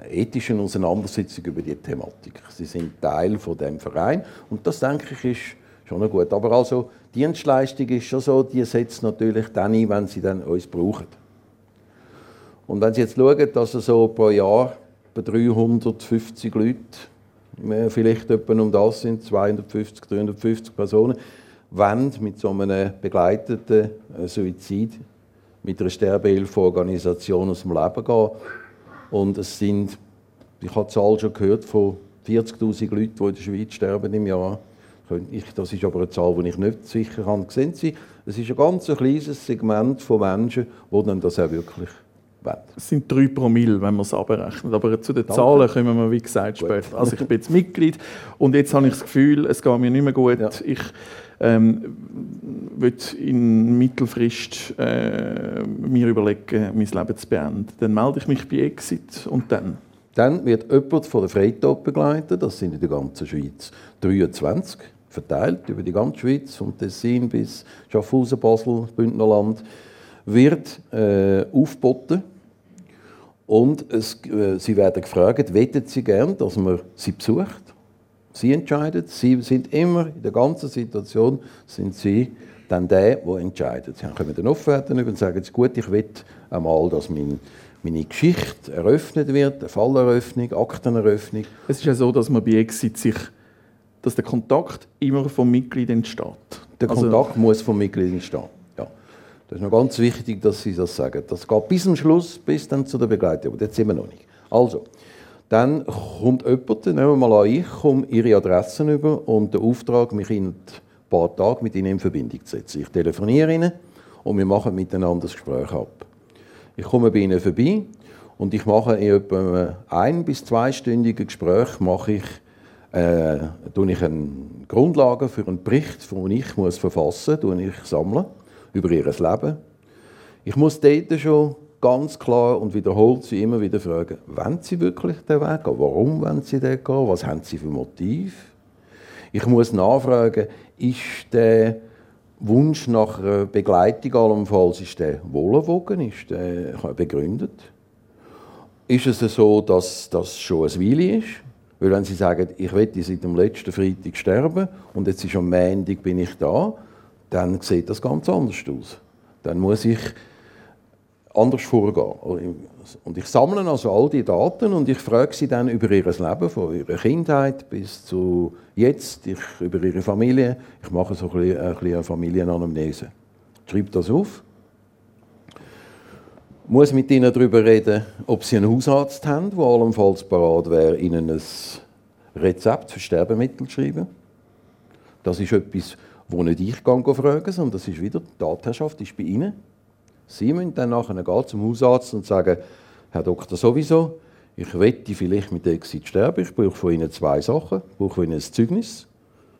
ethischen Auseinandersetzung über die Thematik. Sie sind Teil von dem Verein und das denke ich ist schon gut. Aber also Dienstleistung ist schon so, die setzt natürlich dann ein, wenn sie dann uns brauchen. Und wenn Sie jetzt schauen, dass so pro Jahr bei 350 Leute, vielleicht etwa um das sind, 250, 350 Personen, wollen mit so einem begleiteten äh, Suizid mit einer Sterbehilfeorganisation aus dem Leben gehen. Und es sind, ich habe die Zahl schon gehört, von 40'000 Leuten, die in der Schweiz sterben im Jahr ich, das ist aber eine Zahl, die ich nicht sicher kann. Sehen Sie, es ist ein ganz kleines Segment von Menschen, die dann das auch wirklich wollen. Es sind drei Promille, wenn man es abrechnet. Aber zu den Danke. Zahlen kommen wir, wie gesagt, später. Also ich bin jetzt Mitglied und jetzt habe ich das Gefühl, es geht mir nicht mehr gut. Ja. Ich ähm, will in Mittelfrist äh, mir überlegen, mein Leben zu beenden. Dann melde ich mich bei Exit und dann? Dann wird jemand von der Freitod begleitet, das sind in der ganzen Schweiz 23 verteilt über die ganze Schweiz, vom Tessin bis Schaffhausen, Basel, Bündnerland, wird äh, aufgeboten. Und es, äh, sie werden gefragt, wettet sie gern, dass man sie besucht? Sie entscheiden. Sie sind immer in der ganzen Situation sind sie dann der, der entscheidet. Sie kommen dann Offerten und sagen, gut, ich will einmal, dass mein meine Geschichte eröffnet wird, eine Falleröffnung, Akteneröffnung. Es ist ja so, dass man bei Exit sich dass der Kontakt immer vom Mitglied entsteht. Der also Kontakt muss vom Mitglied entstehen. Ja. Das ist noch ganz wichtig, dass Sie das sagen. Das geht bis zum Schluss, bis dann zu der Begleitung. Aber jetzt sind wir noch nicht. Also, dann kommt jemand, nehmen wir mal an, ich komme Ihre Adressen über und der Auftrag, mich in ein paar Tagen mit Ihnen in Verbindung zu setzen. Ich telefoniere Ihnen und wir machen miteinander das Gespräch ab. Ich komme bei Ihnen vorbei und ich mache in etwa einem ein- bis zweistündigen Gespräch mache ich äh, ich eine Grundlage für einen Bericht, den ich muss verfassen muss, ich sammeln über ihr Leben, Ich muss dort schon ganz klar und wiederholt sie immer wieder fragen, wollen sie wirklich den Weg gehen? Warum wollen sie den gehen? Was haben sie für Motiv? Ich muss nachfragen, ist der Wunsch nach einer Begleitung allenfalls ist der wohlerwogen, ist der begründet? Ist es so, dass das schon ein Weile ist? Weil wenn Sie sagen, ich werde seit dem letzten Freitag sterben und jetzt ist am Montag bin ich da, dann sieht das ganz anders aus. Dann muss ich anders vorgehen. Und ich sammle also all die Daten und ich frage sie dann über ihr Leben, von ihrer Kindheit bis zu jetzt, ich, über ihre Familie. Ich mache so ein bisschen, ein bisschen eine Familienanamnese. Schreibe das auf. Muss mit ihnen darüber reden, ob sie einen Hausarzt haben, der allenfalls parat wäre, ihnen ein Rezept für Sterbemittel zu schreiben. Das ist etwas, wo nicht ich fragen sondern das ist wieder die Tatherrschaft, ist bei ihnen. Sie müssen dann nachher gehen zum Hausarzt und sagen, Herr Doktor, sowieso, ich wette vielleicht mit Exit sterben. Ich brauche von Ihnen zwei Sachen. Ich brauche von Ihnen ein Zeugnis,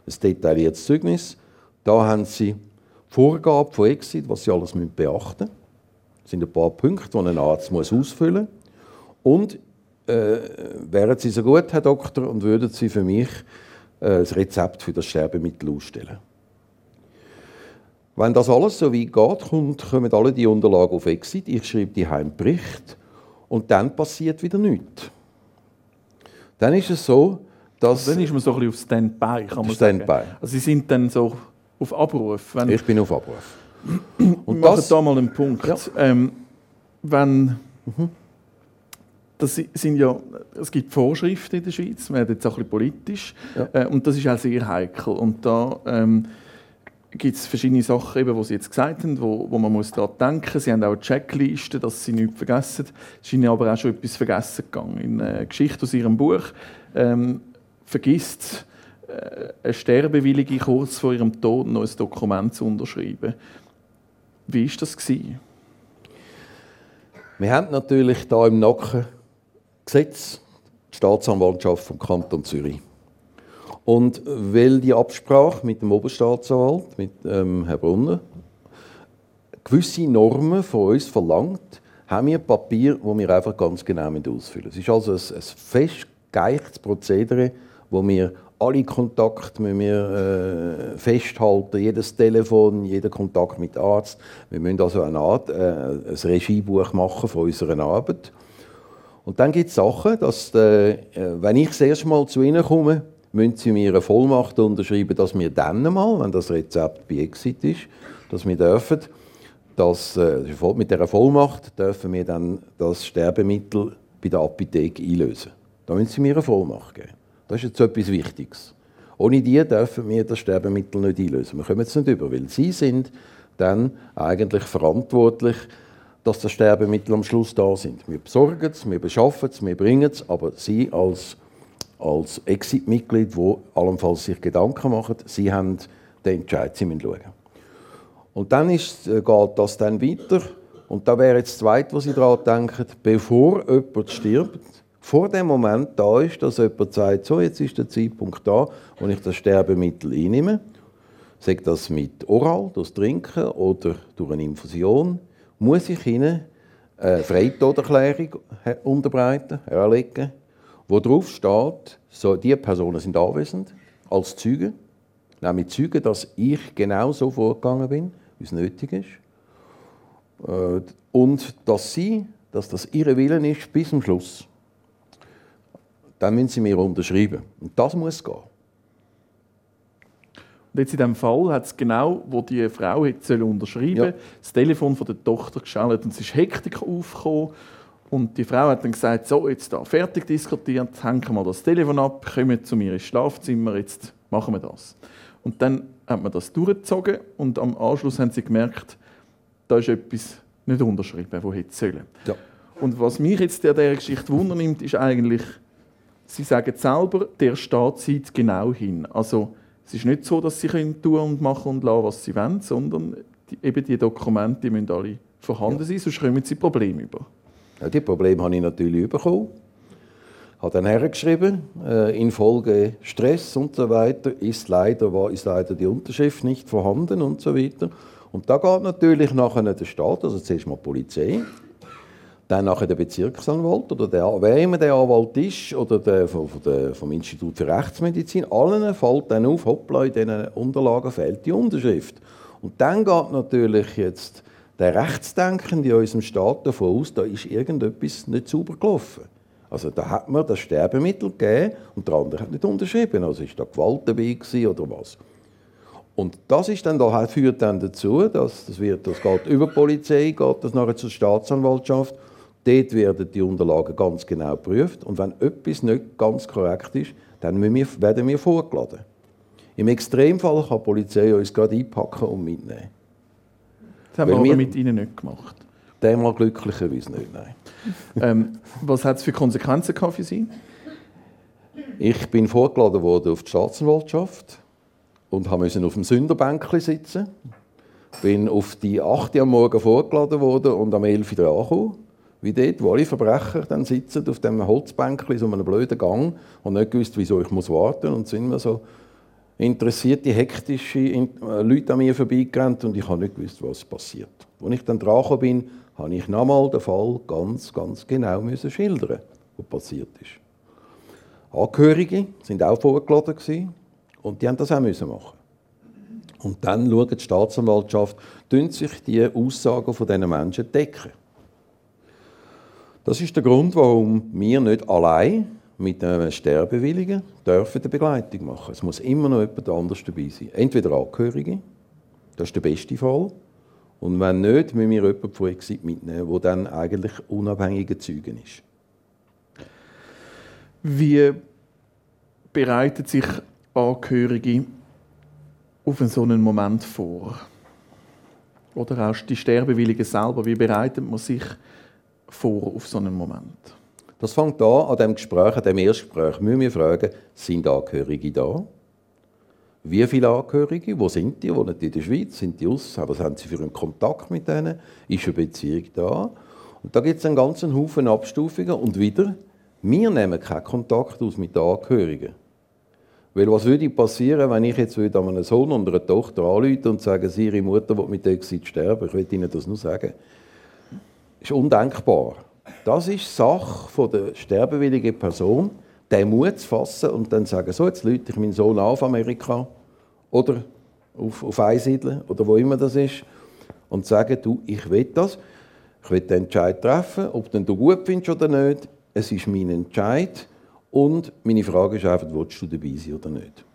ein detailliertes Zeugnis. Da haben Sie Vorgabe von Exit, was Sie alles beachten müssen. Sind ein paar Punkte, die ein Arzt muss ausfüllen muss. Und äh, wären Sie so gut, Herr Doktor, und würden Sie für mich äh, das Rezept für das Sterbemittel ausstellen? Wenn das alles so weit geht, kommt, kommen alle die Unterlagen auf Exit. Ich schreibe die Heimbericht und dann passiert wieder nichts. Dann ist es so, dass... Also dann ist man so ein bisschen auf Standby, kann man Standby. sagen. Also Sie sind dann so auf Abruf. Ich bin auf Abruf. Und machen da mal einen Punkt. Ja. Ähm, wenn... Mhm. Das sind ja, es gibt Vorschriften in der Schweiz, wir werden jetzt auch ein bisschen politisch, ja. äh, und das ist auch sehr heikel. Und da... Ähm, gibt es verschiedene Sachen, eben, die Sie jetzt gesagt haben, wo, wo man muss daran denken muss. Sie haben auch eine Checkliste, dass Sie nichts vergessen. Es ist Ihnen aber auch schon etwas vergessen gegangen. In einer Geschichte aus Ihrem Buch ähm, vergisst äh, eine Sterbewillige kurz vor ihrem Tod noch ein Dokument zu unterschreiben. Wie war das? Wir haben natürlich da im Nacken Gesetz, die Staatsanwaltschaft vom Kanton Zürich. Und weil die Absprache mit dem Oberstaatsanwalt, mit ähm, Herrn Brunner, gewisse Normen von uns verlangt, haben wir Papier, das wir einfach ganz genau ausfüllen Es ist also ein, ein festgeeichtes Prozedere, wo wir alle Kontakte müssen wir, äh, festhalten, jedes Telefon, jeder Kontakt mit Arzt. Wir müssen also eine Art, äh, ein Regiebuch machen von unserer Arbeit. Und dann gibt es Sachen, dass, äh, wenn ich das erste Mal zu Ihnen komme, müssen Sie mir eine Vollmacht unterschreiben, dass wir dann mal, wenn das Rezept bei Exit ist, dass wir dürfen, dass, äh, mit dieser Vollmacht dürfen wir dann das Sterbemittel bei der Apotheke einlösen. Da müssen Sie mir eine Vollmacht geben. Das ist jetzt etwas Wichtiges. Ohne die dürfen wir das Sterbemittel nicht einlösen. Wir kommen jetzt nicht über, weil Sie sind dann eigentlich verantwortlich, dass das Sterbemittel am Schluss da sind. Wir besorgen es, wir beschaffen es, wir bringen es, aber Sie als als Exit-Mitglied, wo allenfalls sich Gedanken machen, sie haben den Entscheid, sie müssen schauen. Und dann ist, äh, geht das dann weiter. Und da wäre jetzt das Zweite, was Sie daran denken, bevor jemand stirbt, vor dem Moment da ist, dass jemand sagt, so, jetzt ist der Zeitpunkt da, wo ich das Sterbemittel einnehme, sagt das mit Oral, das Trinken oder durch eine Infusion, muss ich Ihnen eine Freitoderklärung unterbreiten, erlegen, wo drauf steht, so, die Personen sind anwesend als Zeugen, nämlich Zeugen, dass ich genau so vorgegangen bin, wie es nötig ist. Äh, und dass sie, dass das ihre Willen ist bis zum Schluss. Dann müssen sie mir unterschreiben. Und das muss gehen. Und jetzt in diesem Fall hat es genau, wo die Frau hätte unterschreiben ja. das Telefon von der Tochter geschaltet und es ist Hektik aufgekommen und die Frau hat dann gesagt, so, jetzt da fertig diskutiert, hängen wir das Telefon ab, kommen zu mir ins Schlafzimmer, jetzt machen wir das. Und dann hat man das durchgezogen und am Anschluss haben sie gemerkt, da ist etwas nicht unterschrieben, wo hätte sollen. Ja. Und was mich jetzt an dieser Geschichte wundernimmt, ist eigentlich, sie sagen selber, der Staat sieht genau hin. Also es ist nicht so, dass sie können tun und machen und lassen, was sie wollen, sondern die, eben die Dokumente die müssen alle vorhanden sein, sonst kommen sie Probleme über. Ja, die Probleme habe ich natürlich bekommen. Ich habe dann hergeschrieben, äh, infolge Stress und so weiter ist leider, war, ist leider die Unterschrift nicht vorhanden und so weiter. Und da geht natürlich nachher der Staat, also zuerst mal die Polizei, dann nachher der Bezirksanwalt oder der, wer immer der Anwalt ist oder der, von der, vom Institut für Rechtsmedizin, allen fällt dann auf, hoppla, in diesen Unterlagen fehlt die Unterschrift. Und dann geht natürlich jetzt der Rechtsdenkende in unserem Staat davon aus, da ist irgendetwas nicht sauber gelaufen. Also da hat man das Sterbemittel gegeben und der andere hat nicht unterschrieben. Also ist da Gewalt dabei oder was. Und das ist dann da, führt dann dazu, dass das, wird, das geht über die Polizei, geht das nachher zur Staatsanwaltschaft. Dort werden die Unterlagen ganz genau geprüft. Und wenn etwas nicht ganz korrekt ist, dann werden wir vorgeladen. Im Extremfall kann die Polizei uns gerade einpacken und mitnehmen. Das haben Weil wir aber mit Ihnen nicht gemacht. Dem glücklicherweise nicht, nein. ähm, was hat es für Konsequenzen gehabt für Sie? Ich bin vorgeladen worden auf die Staatsanwaltschaft und musste auf dem Sünderbänkchen sitzen. Bin auf die 8 Uhr am Morgen vorgeladen worden und am 11 Uhr angekommen. Wie dort, wo alle Verbrecher dann sitzen auf dem Holzbänkchen, so einem blöden Gang und nicht gewusst, wieso ich muss warten und sind mir so interessierte, hektische äh, Leute an mir vorbeigerannt und ich habe nicht gewusst, was passiert. Als ich dann dran bin, habe ich nochmal den Fall ganz, ganz genau müssen schildern, was passiert ist. Angehörige sind auch vorgeladen und die haben das auch müssen machen. Und dann schaut die Staatsanwaltschaft, sich die Aussagen von diesen Menschen decken. Das ist der Grund, warum wir nicht allein mit einem Sterbewilligen dürfen eine Begleitung machen. Es muss immer noch jemand anderes dabei sein. Entweder Angehörige, das ist der beste Fall, und wenn nicht, müssen wir jemanden von Exit mitnehmen, der dann eigentlich unabhängiger Zeugen ist. Wie bereiten sich Angehörige auf so einen Moment vor? Oder auch die Sterbewilligen selber, wie bereitet man sich vor auf so einen Moment? Das fängt an, an dem Gespräch, an dem Erstgespräch, müssen wir fragen, sind Angehörige da? Wie viele Angehörige? Wo sind die? Wohnen die in der Schweiz? Sind die aus? Was haben sie für einen Kontakt mit denen? Ist eine Beziehung da? Und da gibt es einen ganzen Haufen Abstufungen. Und wieder, wir nehmen keinen Kontakt aus mit den Angehörigen. Weil was würde passieren, wenn ich jetzt an einen Sohn und einer Tochter anrufe und sage, ihre Mutter will mit Exit sterben? Ich will Ihnen das nur sagen. Ist undenkbar. Das ist Sache der sterbewilligen Person, den Mut zu fassen und dann zu sagen, so, jetzt lüte ich meinen Sohn auf Amerika oder auf, auf Einsiedeln oder wo immer das ist und sagen, du, ich will das, ich will den Entscheid treffen, ob den du gut findest oder nicht, es ist mein Entscheid und meine Frage ist einfach, willst du dabei sein oder nicht?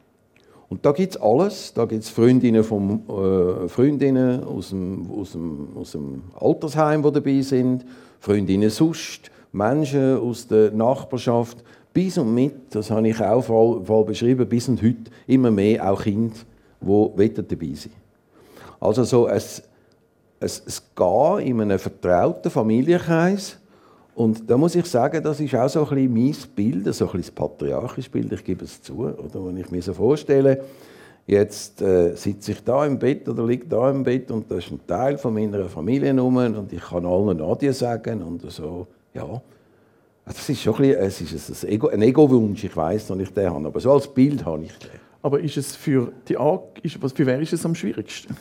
Und da gibt es alles. Da gibt es Freundinnen, vom, äh, Freundinnen aus, dem, aus, dem, aus dem Altersheim, die dabei sind, Freundinnen sonst, Menschen aus der Nachbarschaft, bis und mit, das habe ich auch voll, beschrieben, bis und heute immer mehr auch Kinder, die dabei sind. Also so ein, ein, ein Gehen in einem vertrauten Familienkreis, und da muss ich sagen, das ist auch so ein bisschen mein Bild, so ein bisschen das patriarchische Bild, ich gebe es zu. Oder wenn ich mir so vorstelle, jetzt äh, sitze ich da im Bett oder liege da im Bett und das ist ein Teil von meiner Familie und ich kann allen Nadja sagen und so, ja. Das ist schon ein, bisschen, es ist ein, Ego, ein Ego-Wunsch, ich weiß dass ich den habe, aber so als Bild habe ich den. Aber ist es für die A ist, was für wer ist es am schwierigsten?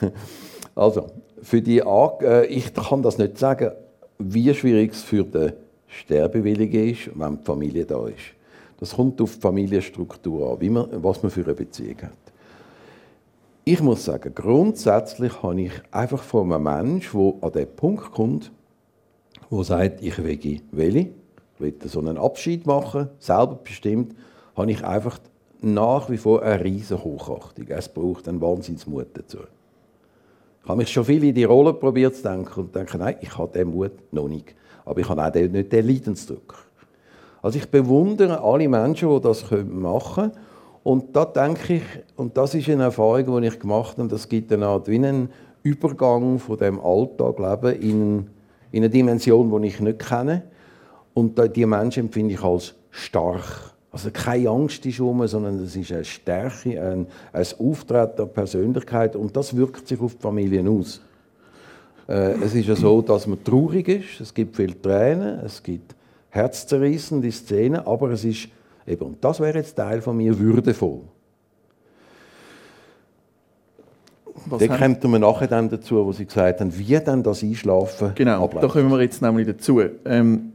also, für die A äh, ich kann das nicht sagen, wie schwierig es für den Sterbewilligen ist, wenn die Familie da ist. Das kommt auf die Familienstruktur an, wie man, was man für eine Beziehung hat. Ich muss sagen, grundsätzlich habe ich einfach von einem Menschen, der an den Punkt kommt, der sagt, ich will ich will so einen Abschied machen, selber bestimmt, habe ich einfach nach wie vor eine riesige Hochachtung. Es braucht einen Wahnsinnsmut dazu. Ich habe mich schon viel in die Rolle probiert zu denken und denke, nein, ich habe den Mut noch nicht. Aber ich habe auch nicht den Leidensdruck. Also ich bewundere alle Menschen, die das machen können. Und da denke ich, und das ist eine Erfahrung, die ich gemacht habe, das gibt eine Art wie einen Übergang von dem Alltagleben in, in eine Dimension, die ich nicht kenne. Und die Menschen empfinde ich als stark. Also keine Angst ist um, sondern es ist eine Stärke, ein, ein Auftreten der Persönlichkeit und das wirkt sich auf die Familien aus. Äh, es ist ja so, dass man traurig ist, es gibt viele Tränen, es gibt herzzerrissende Szenen, aber es ist eben, und das wäre jetzt Teil von mir, würdevoll. da kommt man nachher dann dazu, wo Sie gesagt haben, wie dann das Einschlafen Genau, abläuft. da kommen wir jetzt nämlich dazu. Ähm,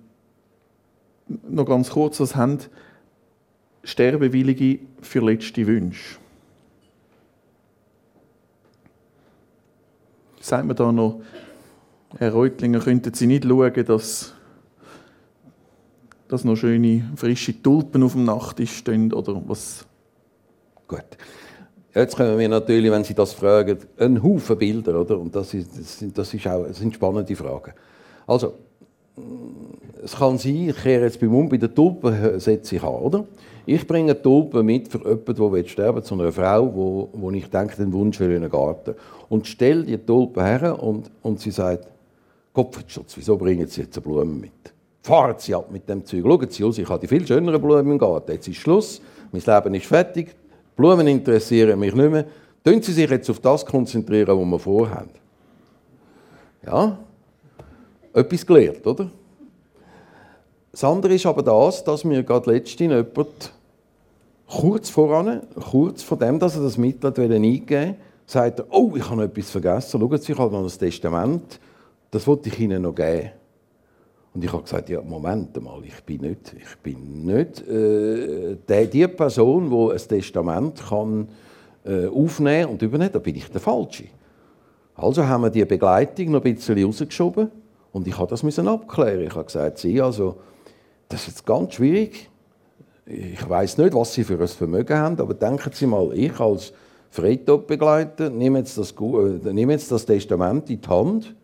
noch ganz kurz, was haben Sterbewillige für letzte Wünsche? Sagt man da noch, Herr Reutlinger, könnten Sie nicht schauen, dass, dass noch schöne, frische Tulpen auf dem Nachttisch stehen, oder was? Gut. Jetzt kommen wir natürlich, wenn Sie das fragen, einen Haufen Bilder, oder? Und das, ist, das, sind, das, ist auch, das sind spannende Fragen. Also, es kann sein, ich kehre jetzt beim Um, bei der Tulpe setze ich an, oder? Ich bringe Tulpe mit für jemanden, der sterben will, zu einer Frau, wo, wo ich denke, den Wunsch für einen Garten. Und stelle die Tulpe her und, und sie sagt, Kopfschutz, wieso bringen Sie jetzt eine Blume mit? Fahren Sie ab mit dem Zeug. Schauen Sie aus, ich habe die viel schöneren Blumen im Garten. Jetzt ist Schluss, mein Leben ist fertig, Blumen interessieren mich nicht mehr. Können Sie sich jetzt auf das konzentrieren, was wir vorhaben. Ja, etwas gelernt, oder? Das andere ist aber das, dass mir gerade letztens jemand kurz voran, kurz vor dem, dass er das Mittel eingeben wollte, sagt er, oh, ich habe etwas vergessen. Schauen Sie, ich habe noch ein Testament, das wollte ich Ihnen noch geben. Und ich habe gesagt, ja, Moment mal, ich bin nicht, ich bin nicht äh, die, die Person, die ein Testament kann, äh, aufnehmen und übernehmen da bin ich der Falsche. Also haben wir die Begleitung noch ein bisschen rausgeschoben und ich habe das abklären. Ich habe gesagt, Sie, also, das ist jetzt ganz schwierig. Ich weiß nicht, was Sie für ein Vermögen haben, aber denken Sie mal, ich als Freitodbegleiter nehme jetzt das, äh, nehme jetzt das Testament in die Hand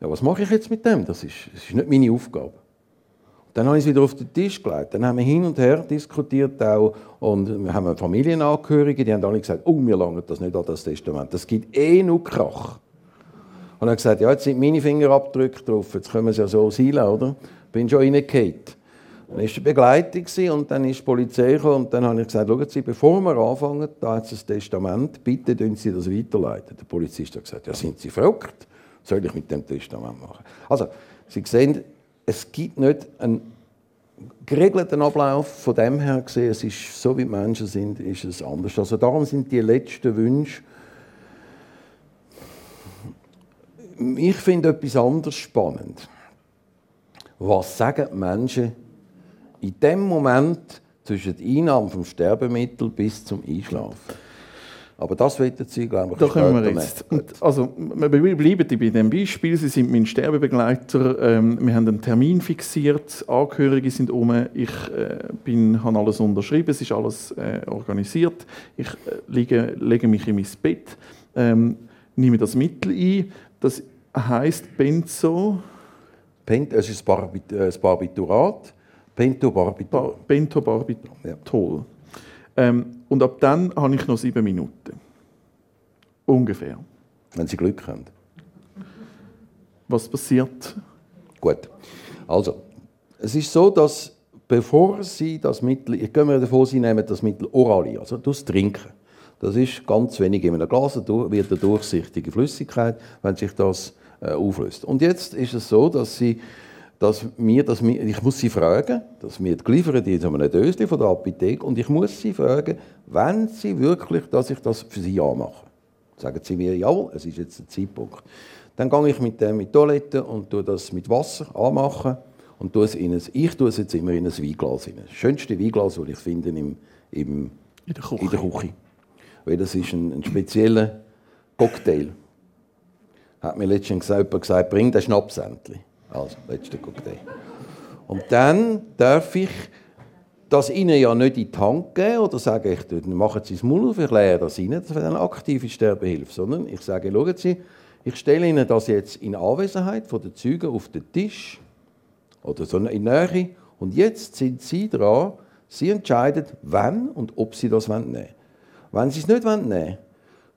ja, was mache ich jetzt mit dem? Das ist, das ist nicht meine Aufgabe. Dann habe ich es wieder auf den Tisch gelegt. Dann haben wir hin und her diskutiert auch und wir haben Familienangehörige, die haben alle gesagt, oh, wir langen das nicht an das Testament. Das gibt eh nur Krach. Und er hat gesagt, ja, jetzt sind meine Fingerabdrücke drauf, jetzt können wir es ja so sein, oder? Bin schon reingefallen. Dann war die Begleitung und dann ist die Polizei gekommen und dann habe ich gesagt, schauen Sie, bevor wir anfangen, da hat es ein Testament, bitte tun Sie das weiterleiten. Der Polizist hat gesagt, ja, sind Sie verrückt? soll ich mit dem Testament machen? Also, Sie sehen, es gibt nicht einen geregelten Ablauf. Von dem her gesehen, es ist so, wie die Menschen sind, ist es anders. Also darum sind die letzten Wünsche ich finde etwas anderes spannend. Was sagen die Menschen in dem Moment zwischen der Einnahme vom Sterbemittel bis zum Einschlafen? Aber das wollen Sie, glaube ich, da können wir jetzt. Und also, wir bleiben bei dem Beispiel. Sie sind mein Sterbebegleiter. Ähm, wir haben einen Termin fixiert. Angehörige sind um. Ich äh, bin, habe alles unterschrieben. Es ist alles äh, organisiert. Ich äh, liege, lege mich in mein Bett, ähm, nehme das Mittel ein. Das heißt Benzo. Bent, es ist das äh, Barbiturat. Pentobarbital. Pentobarbital. Ja. Ähm, und ab dann habe ich noch sieben Minuten. Ungefähr. Wenn Sie Glück haben. Was passiert? Gut. Also, es ist so, dass bevor Sie das Mittel, ich gehe mir davon, Sie nehmen das Mittel oral ein, also das Trinken. Das ist ganz wenig in einem Glas, wird eine durchsichtige Flüssigkeit, wenn sich das äh, auflöst. Und jetzt ist es so, dass Sie dass mir, dass mir, ich muss sie fragen, dass mir geliefert in so einem Döschen von der Apotheke und ich muss sie fragen, wenn sie wirklich, dass ich das für sie anmache. Sagen sie mir, jawohl, es ist jetzt der Zeitpunkt. Dann gehe ich mit dem in die Toilette und tue das mit Wasser anmachen und tue es in ein, ich tue es jetzt immer in ein Weinglas rein. Das schönste Weinglas, das ich finde im, im, in, der Küche. in der Küche. Weil das ist ein, ein spezieller Cocktail. Hat mir letztens jemand gesagt, bring den Schnapsändchen. Also, letzter Cocktail. Und dann darf ich das Ihnen ja nicht in die Hand geben oder sagen, ich machen Sie das Maul auf, ich leere das Ihnen, das wäre eine aktive Sterbehilfe, sondern ich sage, schauen Sie, ich stelle Ihnen das jetzt in Anwesenheit von den Zeugen auf den Tisch oder so in Nähe und jetzt sind Sie dran, Sie entscheiden, wann und ob Sie das nehmen wollen. Wenn Sie es nicht nehmen wollen,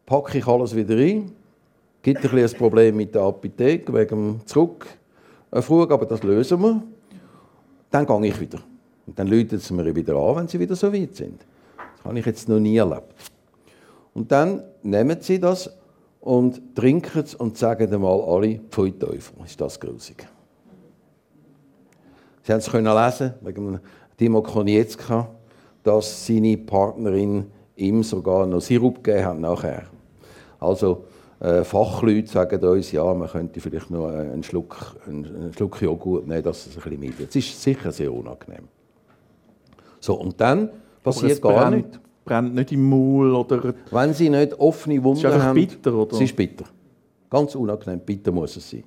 packe ich alles wieder rein, gibt ein, ein Problem mit der Apotheke wegen dem Zurück eine Frage, aber das lösen wir. Dann gehe ich wieder. Und dann läuten sie mir wieder an, wenn sie wieder so weit sind. Das habe ich jetzt noch nie erlebt. Und dann nehmen sie das und trinken es und sagen einmal alle, Pfui Teufel, ist das grusig. Sie haben es können lesen, wegen Timo Konietzka, dass seine Partnerin ihm sogar noch Sirup gegeben hat nachher. Also äh, Fachleute sagen uns, ja, man könnte vielleicht noch einen Schluck, einen Schluck Joghurt nehmen, dass es ein bisschen mildert. Es ist sicher sehr unangenehm. So, und dann passiert gar brennt, nichts. brennt nicht im Maul oder... Wenn sie nicht offene Wunden Es ist haben... bitter, oder? Es ist bitter. Ganz unangenehm, bitter muss es sein.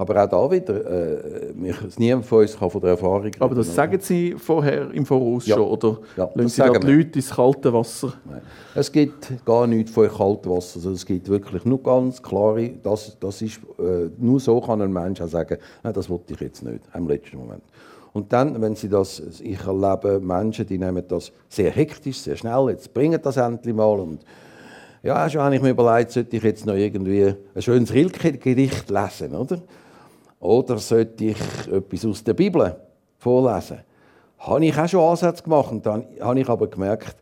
Aber auch da wieder, äh, niemand von uns kann von der Erfahrung reden. Aber das oder? sagen Sie vorher im Voraus Ja. schon, oder Ja, lassen Sie da sagen die. Leute ins kalte Wasser? Nein. Es gibt gar nichts von Kaltwasser. Also es gibt wirklich nur ganz klare, das, das ist, äh, nur so kann ein Mensch auch sagen, nein, das wollte ich jetzt nicht, im letzten Moment. Und dann, wenn sie das, ich erlebe Menschen, die nehmen das sehr hektisch, sehr schnell, jetzt bringen das endlich mal und ja, schon habe ich mir überlegt, sollte ich jetzt noch irgendwie ein schönes Rilke-Gedicht lesen, oder? Oder sollte ich etwas aus der Bibel vorlesen? Habe ich auch schon Ansätze gemacht. Und dann habe ich aber gemerkt,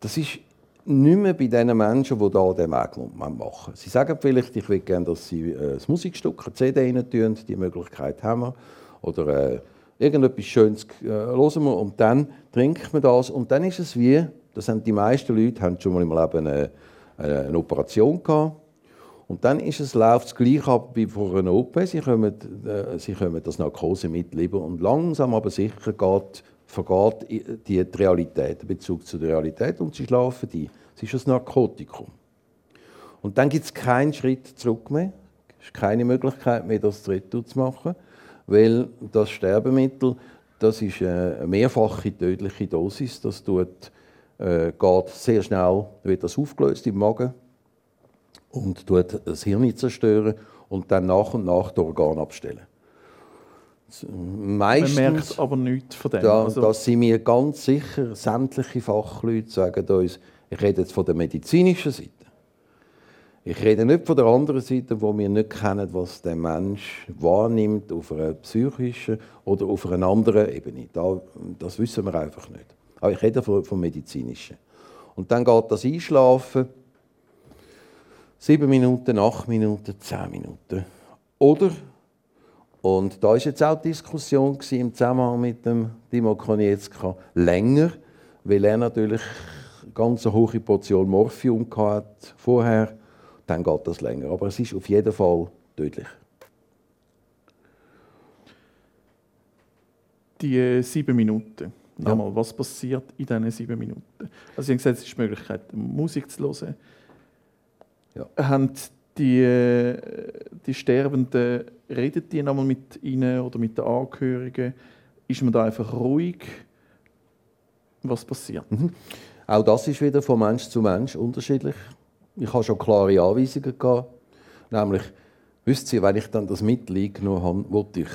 das ist nicht mehr bei den Menschen, die da den Weg machen. Sie sagen vielleicht, ich will gerne, dass sie äh, ein Musikstück, eine CD rein tun, die Möglichkeit haben wir. Oder äh, irgendetwas Schönes äh, hören wir und dann trinkt man das. Und dann ist es wie, das haben die meisten Leute haben schon mal im Leben eine, eine, eine Operation gehabt. Und dann ist es, läuft es gleich ab wie vor einer OP. Sie kommen, äh, sie kommen das Narkosemittel über und langsam aber sicher geht, vergeht die Realität, der Bezug zur Realität und sie schlafen ein. Es ist ein Narkotikum. Und dann gibt es keinen Schritt zurück mehr. Es ist keine Möglichkeit mehr, das Retour zu machen, weil das Sterbemittel, das ist eine mehrfache tödliche Dosis. Das tut, äh, geht sehr schnell, wird das aufgelöst im Magen und tut das Hirn zerstören und dann nach und nach die Organe abstellen. Man Meistens, merkt aber nichts von dem. da, also, das sind mir ganz sicher, sämtliche Fachleute sagen uns, ich rede jetzt von der medizinischen Seite. Ich rede nicht von der anderen Seite, wo wir nicht kennen, was der Mensch wahrnimmt auf einer psychischen oder auf einer anderen Ebene. Da, das wissen wir einfach nicht. Aber ich rede von, vom medizinischen. Und dann geht das Einschlafen. Sieben Minuten, acht Minuten, zehn Minuten. Oder, und da war jetzt auch die Diskussion im Zusammenhang mit dem Timo Konietzka, länger, weil er natürlich eine ganz hohe Portion Morphium hatte vorher, dann geht das länger. Aber es ist auf jeden Fall tödlich. die äh, sieben Minuten. Nochmal, was passiert in diesen sieben Minuten? Also, Sie haben gesagt, es ist die Möglichkeit, Musik zu hören. Ja. Haben die, äh, die Sterbenden, redet die nochmal mit Ihnen oder mit den Angehörigen? Ist man da einfach ruhig? Was passiert? Auch das ist wieder von Mensch zu Mensch unterschiedlich. Ich habe schon klare Anweisungen gehabt. Nämlich, wisst ihr, wenn ich dann das Mittel eingenommen habe, wollte ich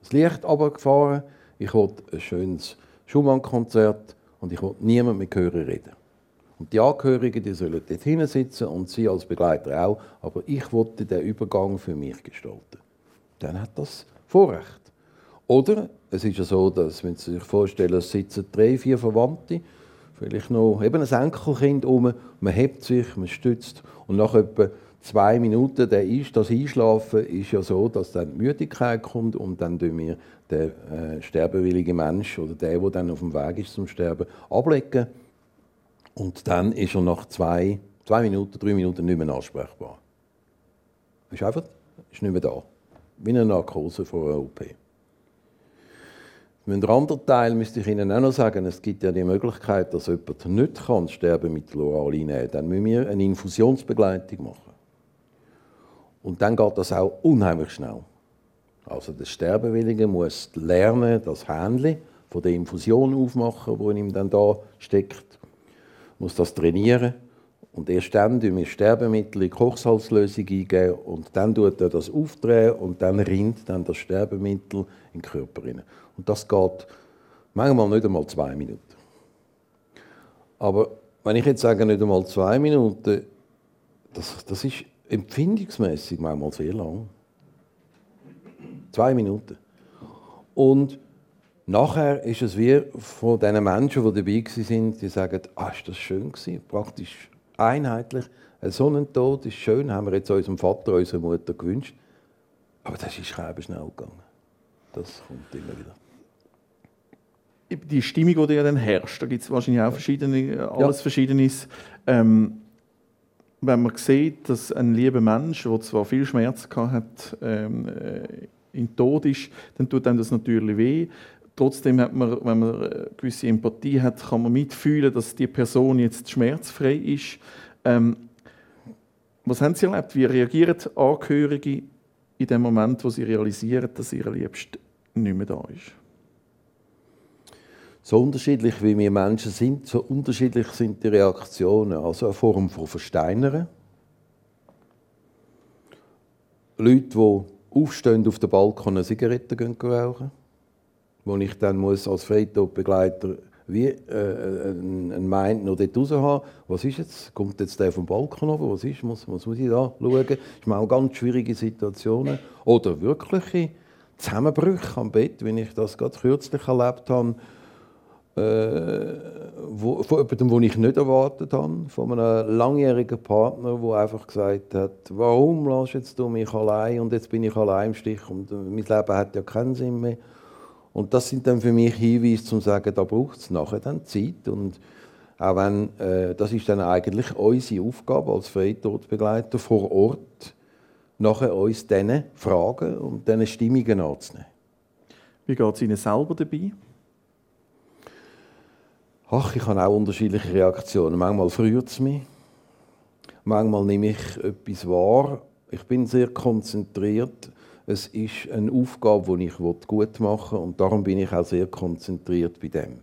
das Licht runtergefahren, ich wollte ein schönes Schumann-Konzert und ich wollte niemand mit Hören reden. Und die Angehörigen, die sollen dort hinten sitzen und sie als Begleiter auch, aber ich wollte den Übergang für mich gestalten. Dann hat das Vorrecht. Oder es ist ja so, dass, wenn Sie sich vorstellen, es sitzen drei, vier Verwandte, vielleicht noch eben ein Enkelkind um, man hebt sich, man stützt und nach etwa zwei Minuten der Einsch- das Einschlafen ist ja so, dass dann die Müdigkeit kommt und dann tun wir den äh, sterbewilligen Mensch oder der, der dann auf dem Weg ist zum Sterben, ablegen und dann ist er nach zwei, zwei Minuten, drei Minuten nicht mehr ansprechbar. Ist einfach ist nicht mehr da. Wie eine Narkose vor einer OP. Mit dem anderen Teil müsste ich Ihnen auch noch sagen, es gibt ja die Möglichkeit, dass jemand nicht kann Sterbemittel oral einnehmen. Dann müssen wir eine Infusionsbegleitung machen. Und dann geht das auch unheimlich schnell. Also der Sterbewillige muss lernen, das Händchen von der Infusion aufmachen, wo ihm dann da steckt, muss das trainieren und erst dann tun wir Sterbemittel in Kochsalzlösung eingeben und dann tut er das aufdrehen und dann rinnt dann das Sterbemittel in den Körper rein. Und das geht manchmal nicht einmal zwei Minuten. Aber wenn ich jetzt sage, nicht einmal zwei Minuten, das, das ist empfindungsmäßig manchmal sehr lang. Zwei Minuten. Und nachher ist es wie von den Menschen, die dabei waren, die sagen, ah, ist das schön gewesen, praktisch einheitlich. Ein Sonnentod ist schön, haben wir jetzt unserem Vater, unserer Mutter gewünscht. Aber das ist schreiben schnell gegangen. Das kommt immer wieder. die Stimmung, die ja dann herrscht, da gibt es wahrscheinlich auch verschiedene, alles Verschiedenes. Ähm, wenn man sieht, dass ein lieber Mensch, der zwar viel Schmerz gehabt hat, ähm, äh, in Tod ist, dann tut einem das natürlich weh. Trotzdem hat man, wenn man eine gewisse Empathie hat, kann man mitfühlen, dass die Person jetzt schmerzfrei ist. Ähm, was haben Sie erlebt? Wie reagieren Angehörige in dem Moment, wo sie realisieren, dass ihr Liebster nicht mehr da ist? So unterschiedlich wie wir Menschen sind, so unterschiedlich sind die Reaktionen. Also eine Form von Versteinern. Leute, die aufstehen auf dem Balkon eine Zigarette rauchen, wo ich dann muss als Freitodbegleiter wie äh, ein Mind noch dort raus haben. Was ist jetzt? Kommt jetzt der vom Balkon runter? Was ist? Muss, was muss ich da schauen? Das ist mal ganz schwierige Situationen. Oder wirkliche Zusammenbrüche am Bett, wie ich das gerade kürzlich erlebt habe äh, wo, von jemandem, den ich nicht erwartet habe, von einem langjährigen Partner, der einfach gesagt hat, warum lässt du mich allein und jetzt bin ich allein im Stich und mein Leben hat ja keinen Sinn mehr. Und das sind dann für mich Hinweise, zum zu sagen, da braucht es nachher dann Zeit und auch wenn, äh, das ist dann eigentlich unsere Aufgabe als Freitodbegleiter vor Ort, nachher uns diese Fragen und diese Stimmungen anzunehmen. Wie geht es Ihnen selber dabei? Ach, ich habe auch unterschiedliche Reaktionen. Manchmal freut es mich. Manchmal nehme ich etwas wahr. Ich bin sehr konzentriert. Es ist eine Aufgabe, die ich gut machen will. Und darum bin ich auch sehr konzentriert bei dem.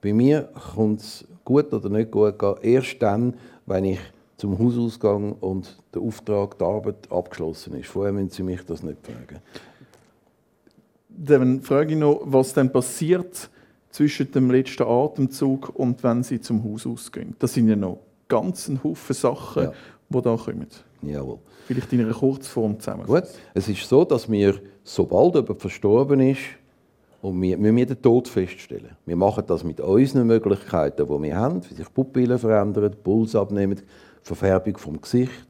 Bei mir kommt es gut oder nicht gut gehen, erst dann, wenn ich zum Hausausgang und der Auftrag, die Arbeit abgeschlossen ist. Vorher müssen Sie mich das nicht fragen. Dann frage ich noch, was dann passiert, zwischen dem letzten Atemzug und wenn sie zum Haus ausgehen. Das sind ja noch ganz ein Haufen Sachen, ja. die da kommen. Jawohl. Vielleicht in einer Kurzform zusammen. Gut. Es ist so, dass wir, sobald jemand verstorben ist, und wir, müssen den Tod feststellen. Wir machen das mit unseren Möglichkeiten, die wir haben, wie sich Pupillen verändern, Puls abnehmen, Verfärbung vom Gesicht.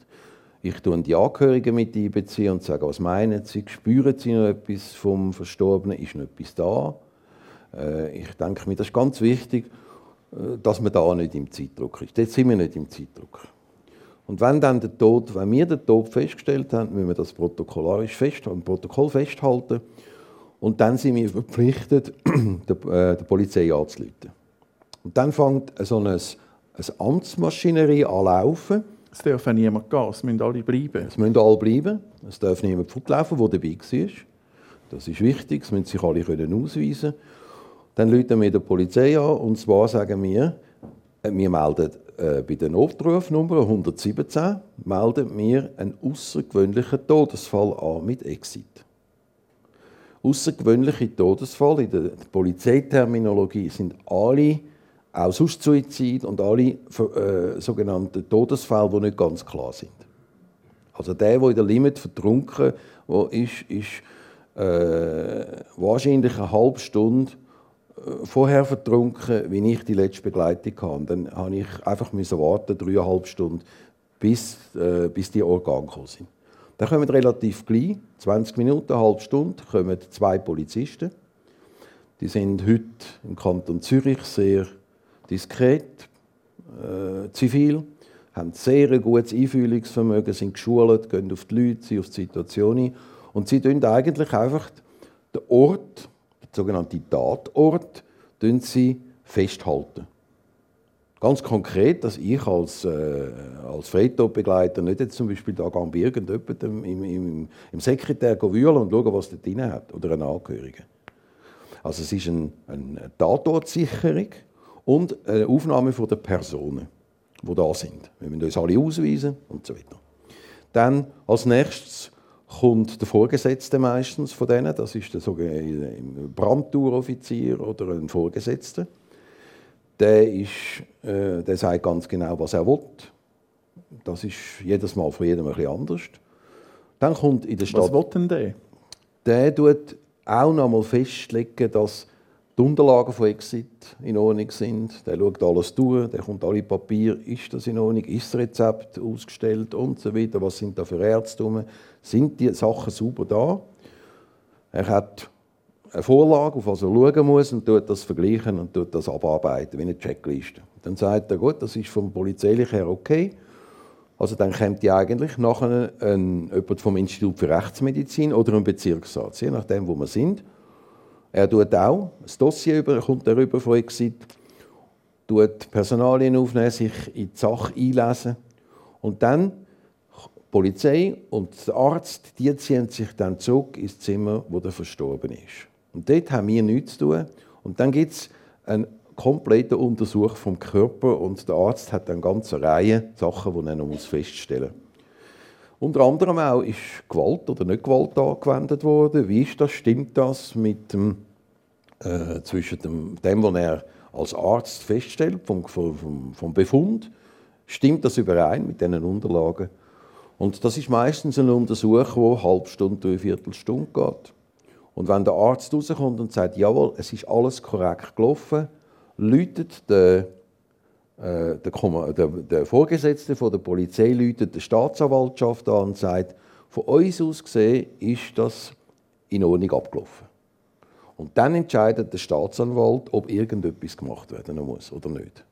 Ich tue die Angehörigen mit einbeziehen und sage, was meinen sie? Spüren sie noch etwas vom Verstorbenen? Ist noch etwas da? Äh, ich denke mir, das ist ganz wichtig, äh, dass man da nicht im Zeitdruck ist. Dort sind wir nicht im Zeitdruck. Und wenn dann der Tod, wenn wir den Tod festgestellt haben, müssen wir das protokollarisch fest, im Protokoll festhalten. Und dann sind wir verpflichtet, der, äh, der Polizei anzuleiten. Und dann fängt so eine, eine Amtsmaschinerie an laufen. Es darf auch niemand gehen, es müssen alle bleiben. Es müssen alle bleiben. Es darf niemand fortlaufen, der dabei war. Das ist wichtig, es müssen sich alle ausweisen können. Dann rufen wir die Polizei an und zwar sagen wir, äh, wir melden bei der Notrufnummer 117 melden wir einen außergewöhnlichen Todesfall an mit Exit. Außergewöhnliche Todesfall in der Polizeiterminologie sind alle auch sonst Suizid und alle äh, sogenannten Todesfälle, die nicht ganz klar sind. Also der, der in der Limit vertrunken ist, ist äh, wahrscheinlich eine halbe Stunde vorher vertrunken, wie ich die letzte Begleitung hatte. Dann musste ich einfach warten, dreieinhalb Stunden, bis, äh, bis die Organe gekommen sind. Dann kommen relativ gleich, 20 Minuten, eine halbe Stunde, kommen zwei Polizisten. Die sind heute im Kanton Zürich sehr diskret, äh, zivil, haben sehr ein gutes Einfühlungsvermögen, sind geschult, gehen auf die Leute, sind auf die Situation ein. Und sie tun eigentlich einfach den Ort sogenannte Tatort, sie festhalten. Ganz konkret, dass ich als, äh, als Freitodbegleiter nicht jetzt zum Beispiel da gehe bei irgendjemandem im, im, im Sekretär wühlen und schauen, was der drin hat, oder einen Angehörigen. Also es ist ein, eine Tatortsicherung und eine Aufnahme von den Personen, die da sind. Wir müssen uns alle ausweisen und so weiter. Dann als nächstes kommt der Vorgesetzte meistens von denen, das ist der sogenannte Brandtouroffizier oder ein Vorgesetzter. Der, ist, äh, der sagt ganz genau, was er will. Das ist jedes Mal von jedem ein bisschen anders. Dann kommt in der Stadt... Was will denn der? Der tut auch noch einmal festlegen, dass die Unterlagen von Exit in Ordnung sind. Der schaut alles durch, der kommt alle Papiere, ist das in Ordnung, ist das Rezept ausgestellt und so weiter, was sind da für Ärzte sind die Sachen sauber da. Er hat eine Vorlage, auf was er schauen muss und tut das vergleichen und tut das abarbeiten, wie eine Checkliste. Dann sagt er, gut, das ist vom polizeilichen her okay. Also dann kommt ja eigentlich nachher ein, jemand vom Institut für Rechtsmedizin oder ein Bezirksarzt, je nachdem, wo wir sind. Er tut auch das Dossier über, kommt darüber von Exit, tut Personalien aufnehmen, sich in die Sache einlesen und dann die Polizei und der Arzt, die ziehen sich dann zurück ins Zimmer, wo der verstorben ist. Und dort haben wir nichts zu tun. Und dann gibt es einen kompletten Untersuch vom Körper und der Arzt hat eine ganze Reihe Sachen, die er noch feststellen muss. Unter anderem auch ist Gewalt oder nicht Gewalt angewendet worden. Wie ist das? Stimmt das mit dem, äh, zwischen dem, dem, was er als Arzt feststellt, vom, vom, vom Befund? Stimmt das überein mit diesen Unterlagen? Und das ist meistens ein Untersuch, der eine halbe Stunde, eine Viertelstunde geht. Und wenn der Arzt rauskommt und sagt, jawohl, es ist alles korrekt gelaufen, läutet der, der, der, der Vorgesetzte von der Polizei läutet der Staatsanwaltschaft an und sagt, von uns aus gesehen ist das in Ordnung abgelaufen. Und dann entscheidet der Staatsanwalt, ob irgendetwas gemacht werden muss oder nicht.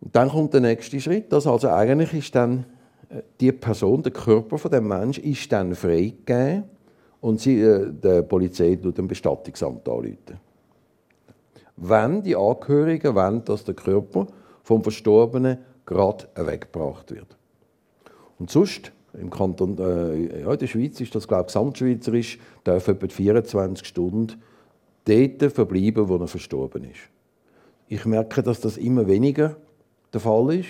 Und dann kommt der nächste Schritt, dass also eigentlich ist dann äh, die Person, der Körper von dem Mensch, ist dann freigegeben und sie, äh, der Polizei tut ein Bestattungsamt anrufen. Wenn die Angehörigen wollen, dass der Körper vom Verstorbenen gerade weggebracht wird. Und sonst, im Kanton, äh, ja, in der Schweiz ist das, glaube ich, gesamtschweizerisch, darf etwa 24 Stunden dort verbleiben, wo er verstorben ist. Ich merke, dass das immer weniger der Fall ist.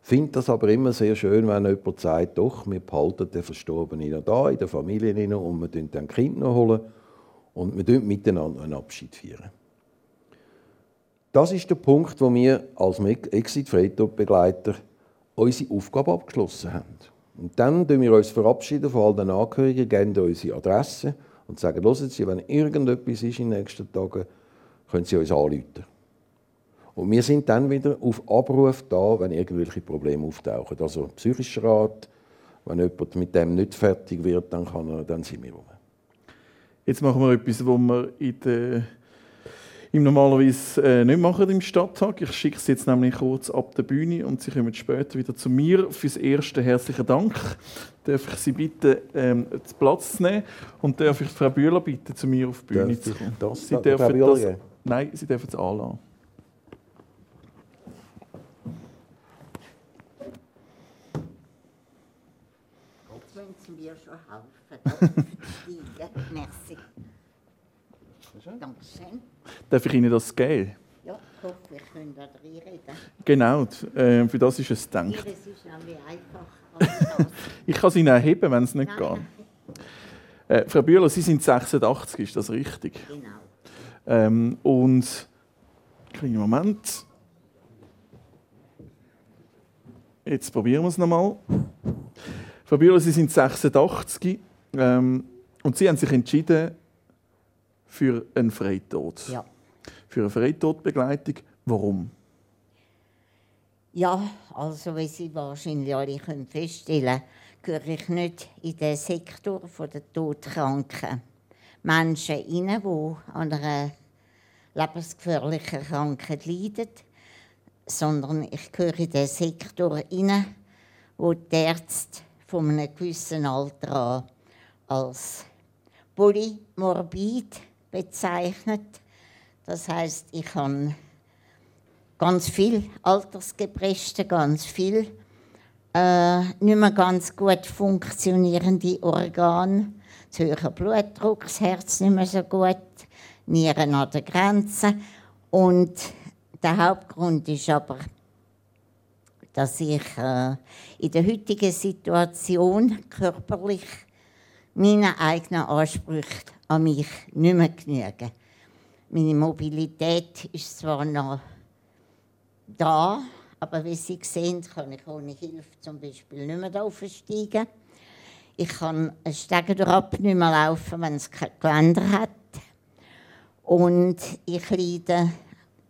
Finde das aber immer sehr schön, wenn jemand sagt, doch, wir behalten den Verstorbenen da, in der Familie und wir holen dann Kind noch und wir miteinander einen Abschied feiern. Das ist der Punkt, wo wir als exit begleiter unsere Aufgabe abgeschlossen haben. Und dann verabschieden wir uns verabschieden von all den Angehörigen, geben unsere Adresse und sagen, hören Sie, wenn irgendetwas ist in den nächsten Tagen, können Sie uns anrufen. Und wir sind dann wieder auf Abruf da, wenn irgendwelche Probleme auftauchen. Also psychischer Rat, wenn jemand mit dem nicht fertig wird, dann, kann er, dann sind wir rum. Jetzt machen wir etwas, was wir in der, im normalerweise äh, nicht machen im Stadttag. Ich schicke Sie jetzt nämlich kurz ab der Bühne und Sie kommen später wieder zu mir. Fürs Erste herzlichen Dank. Darf ich Sie bitten, ähm, Platz zu nehmen und darf ich Frau Bühler bitten, zu mir auf die Bühne darf zu kommen? Das, Sie dürfen das, nein, Sie dürfen es anlassen. mir schon helfen. Merci. Dankeschön. Darf ich Ihnen das geben? Ja, ich hoffe, wir können da reinreden. Genau, äh, für das ist es gedacht. Es ist nämlich einfach als ich kann es Ihnen erheben, wenn es nicht Nein. geht. Äh, Frau Bühler, Sie sind 86, ist das richtig? Genau. Ähm, und, kleinen Moment. Jetzt probieren wir es nochmal. Frau Bühler, Sie sind 86 ähm, und Sie haben sich entschieden für einen Freitod. Ja. Für eine Freitodbegleitung. Warum? Ja, also wie Sie wahrscheinlich alle können feststellen können, gehöre ich nicht in den Sektor der todkranken Menschen rein, die an einer lebensgefährlichen Krankheit leiden, sondern ich gehöre in den Sektor rein, wo die Ärzte von einem gewissen Alter an als polymorbid bezeichnet. Das heißt, ich habe ganz viel Altersgepresste, ganz viel äh, nicht mehr ganz gut funktionierende Organe, zu hoher Blutdruck, das Herz nicht mehr so gut, Nieren an der Grenze. Und der Hauptgrund ist aber dass ich äh, in der heutigen Situation körperlich meinen eigenen Ansprüchen an mich nicht mehr genüge. Meine Mobilität ist zwar noch da, aber wie Sie sehen, kann ich ohne Hilfe zum Beispiel nicht mehr aufsteigen. Ich kann einen Stegendrap nicht mehr laufen, wenn es kein Geländer hat. Und ich leide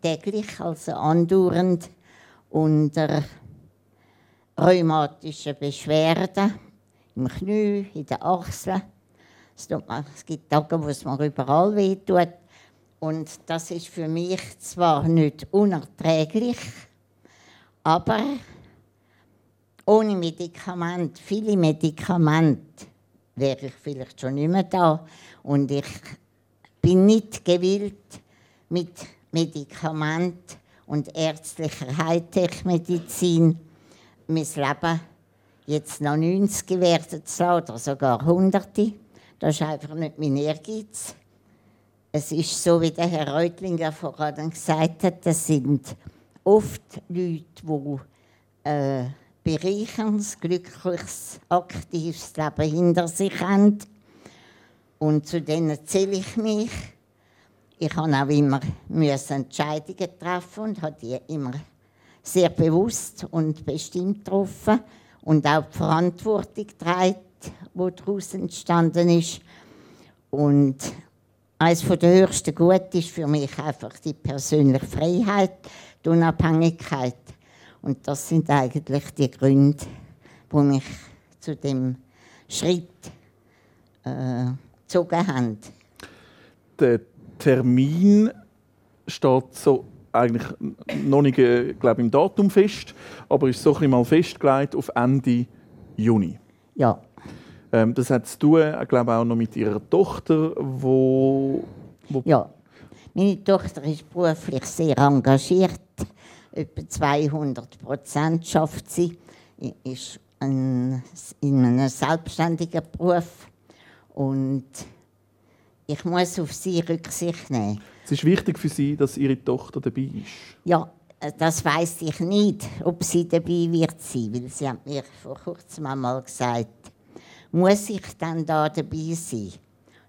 täglich, also andauernd, unter rheumatische Beschwerden im Knie, in den Achseln. Es, gibt Tage, wo es mir überall wehtut. Und das ist für mich zwar nicht unerträglich, aber ohne Medikament, viele Medikamente, wäre ich vielleicht schon nicht mehr da. Und ich bin nicht gewillt, mit Medikament und ärztlicher Hightech-Medizin mein Leben jetzt noch 90 werden zu lassen, oder sogar Hunderte. Das ist einfach nicht mein Ehrgeiz. Es ist so, wie der Herr Reutlinger vorhin gesagt hat, das sind oft Leute, die äh, bereicherndes, glückliches, aktives Leben hinter sich haben. Und zu denen zähle ich mich. Ich habe auch immer Entscheidungen treffen und habe die immer sehr bewusst und bestimmt getroffen und auch die Verantwortung getragen, die daraus entstanden ist. Und eines der höchsten Gute ist für mich einfach die persönliche Freiheit, die Unabhängigkeit. Und das sind eigentlich die Gründe, die mich zu dem Schritt äh, gezogen haben. Der Termin steht so eigentlich noch nicht äh, glaube im Datum fest, aber ist so ein mal festgelegt auf Ende Juni. Ja. Ähm, das hat zu tun, äh, glaube auch noch mit ihrer Tochter, wo, wo ja, meine Tochter ist beruflich sehr engagiert etwa 200 Prozent schafft sie, ist ein, in einem selbstständigen Beruf und ich muss auf sie Rücksicht nehmen. Es ist wichtig für Sie, dass Ihre Tochter dabei ist. Ja, das weiß ich nicht, ob sie dabei wird sein, weil sie hat mir vor kurzem einmal gesagt, muss ich dann da dabei sein?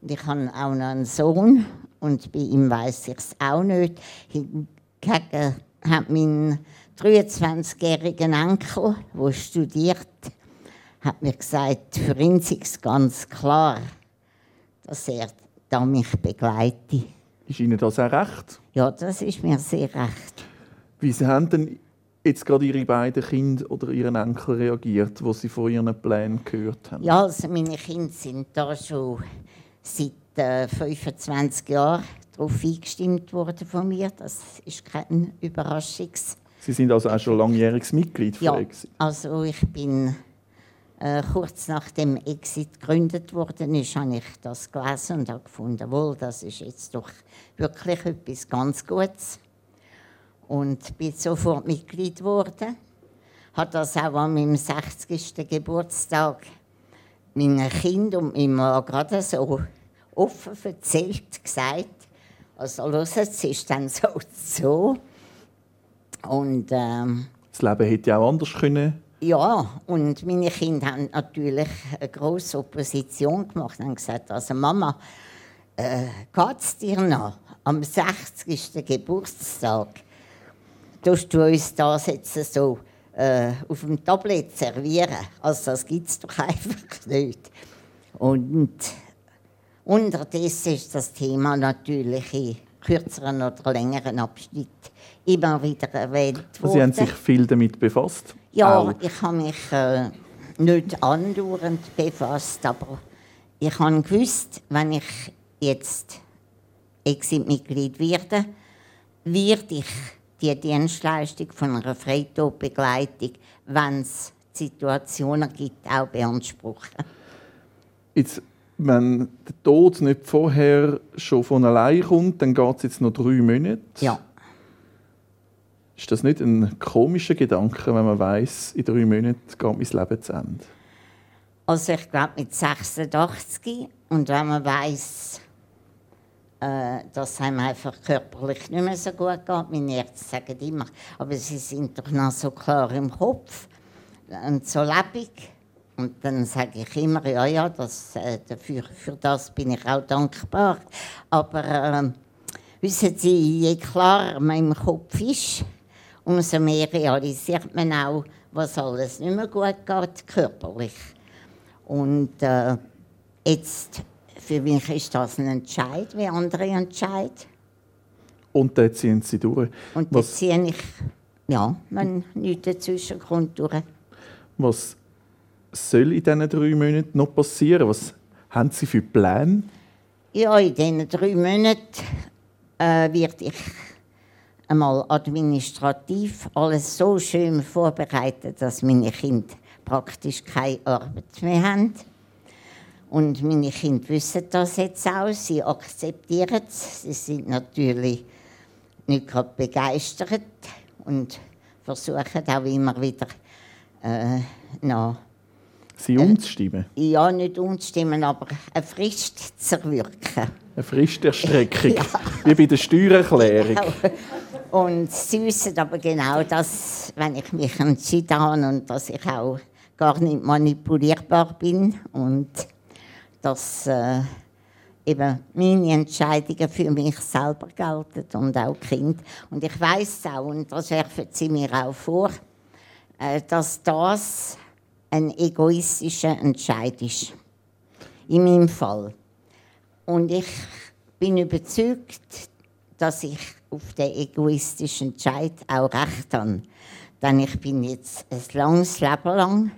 Und ich habe auch noch einen Sohn und bei ihm weiß ich es auch nicht. Hingegen hat mein 23-jähriger Enkel, der studiert, hat mir gesagt, für ihn es ganz klar, dass er da mich begleite. Ist Ihnen das auch recht? Ja, das ist mir sehr recht. Wie haben denn jetzt gerade Ihre beiden Kinder oder Ihren Enkel reagiert, wo Sie von Ihren Plänen gehört haben? Ja, also meine Kinder sind da schon seit äh, 25 Jahren darauf eingestimmt worden von mir. Das ist keine Überraschung. Sie sind also auch schon langjähriges Mitglied von ja, Exit? also ich bin äh, kurz nachdem Exit gegründet worden ist, habe ich das gelesen und habe gefunden, wohl, das ist jetzt doch wirklich etwas ganz Gutes. Und bin sofort Mitglied geworden. Habe das auch an meinem 60. Geburtstag meinen Kindern und meinem Mann gerade so offen erzählt, gesagt, also los, es ist dann so so. Und, ähm, das Leben hätte ja auch anders können. Ja, und meine Kinder haben natürlich eine große Opposition gemacht und gesagt, also Mama, äh, geht es dir noch? Am 60. Geburtstag tust du uns das jetzt so äh, auf dem Tablet servieren. Also das gibt es doch einfach nicht. Und Unterdessen ist das Thema natürlich in kürzeren oder längeren Abschnitten immer wieder erwähnt worden. Sie haben sich viel damit befasst? Ja, Auch. ich habe mich äh, nicht andauernd befasst, aber ich habe gewusst, wenn ich jetzt Exit-Mitglied werde, werde ich die Dienstleistung von einer Freitodbegleitung, wenn es Situationen gibt, auch beanspruchen. Jetzt wenn der Tod nicht vorher schon von allein kommt, dann geht es jetzt noch drei Monate. Ja. Ist das nicht ein komischer Gedanke, wenn man weiß, in drei Monaten geht mein Leben zu Ende? Also ich glaube mit 86 und wenn man weiß, äh, dass einem einfach körperlich nicht mehr so gut geht, meine Ärzte sagen immer, aber sie sind doch noch so klar im Kopf und so lebendig und dann sage ich immer, ja, ja, das, äh, dafür, für das bin ich auch dankbar. Aber äh, wissen Sie, je klarer man im Kopf ist, umso mehr realisiert man auch, was alles nicht mehr gut geht, körperlich. Und äh, jetzt, für mich ist das ein Entscheid, wie andere entscheiden. Und dann ziehen Sie durch. Und dann ziehe ich, ja, wenn nichts dazwischen kommt, durch. Was soll in diesen drei Monaten noch passieren? Was haben Sie für Pläne? Ja, in diesen drei Monaten äh, werde ich einmal administrativ alles so schön vorbereiten, dass meine Kinder praktisch keine Arbeit mehr haben. Und meine Kinder wissen das jetzt auch, sie akzeptieren es. Sie sind natürlich nicht gerade begeistert und versuchen auch immer wieder äh, noch Sie umzustimmen? ja, nicht umzustimmen, aber eine Frist zu erwirken. Eine Fristerstreckung, wie bei der Steuererklärung. Und sie wissen aber genau, dass, wenn ich mich entschieden habe und dass ich auch gar nicht manipulierbar bin und dass äh, eben meine Entscheidungen für mich selber gelten und auch Kinder. Und ich weiß auch, und das werfen sie mir auch vor, äh, dass das ein egoistischer Entscheid ist. In meinem Fall. Und ich bin überzeugt, dass ich auf den egoistischen Entscheid auch recht habe. Denn ich bin jetzt ein langes Leben lang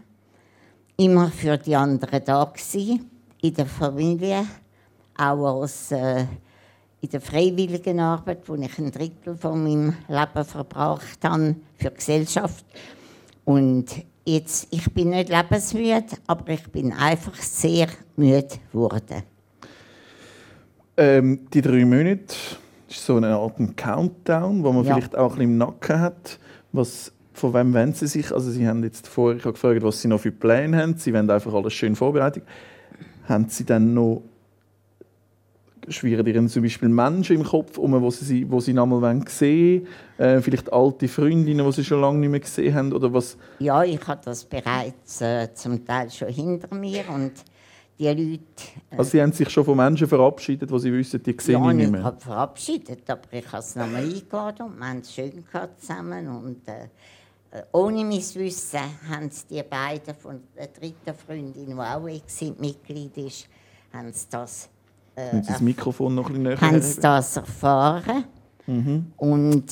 immer für die anderen da gewesen, in der Familie, auch als äh, in der freiwilligen Arbeit, wo ich ein Drittel von meinem Leben verbracht habe für die Gesellschaft. Und jetzt, ich bin nicht lebensmüde, aber ich bin einfach sehr müde geworden. Ähm, die drei Monate ist so eine Art Countdown, wo man Ja. vielleicht auch ein bisschen im Nacken hat. Was, von wem wollen Sie sich? Also Sie haben jetzt vorher gefragt, was Sie noch für Pläne haben. Sie wollen einfach alles schön vorbereitet. Haben Sie dann noch schwirren Ihnen zum Beispiel Menschen im Kopf um, wo Sie, wo Sie noch mal sehen wollen? Äh, vielleicht alte Freundinnen, die Sie schon lange nicht mehr gesehen haben? Oder was? Ja, ich habe das bereits äh, zum Teil schon hinter mir und die Leute Also Sie haben sich schon von Menschen verabschiedet, wo Sie wissen, die sehen ja, ich nicht mehr. gerade verabschiedet, aber ich habe es nochmal eingeladen und wir haben es schön gehabt zusammen. Und, äh, äh, ohne mein Wissen haben es die beiden von der dritten Freundin, die auch Exit-Mitglied ist, haben sie das, äh, Können Sie das Mikrofon noch ein bisschen haben sie das erfahren. Und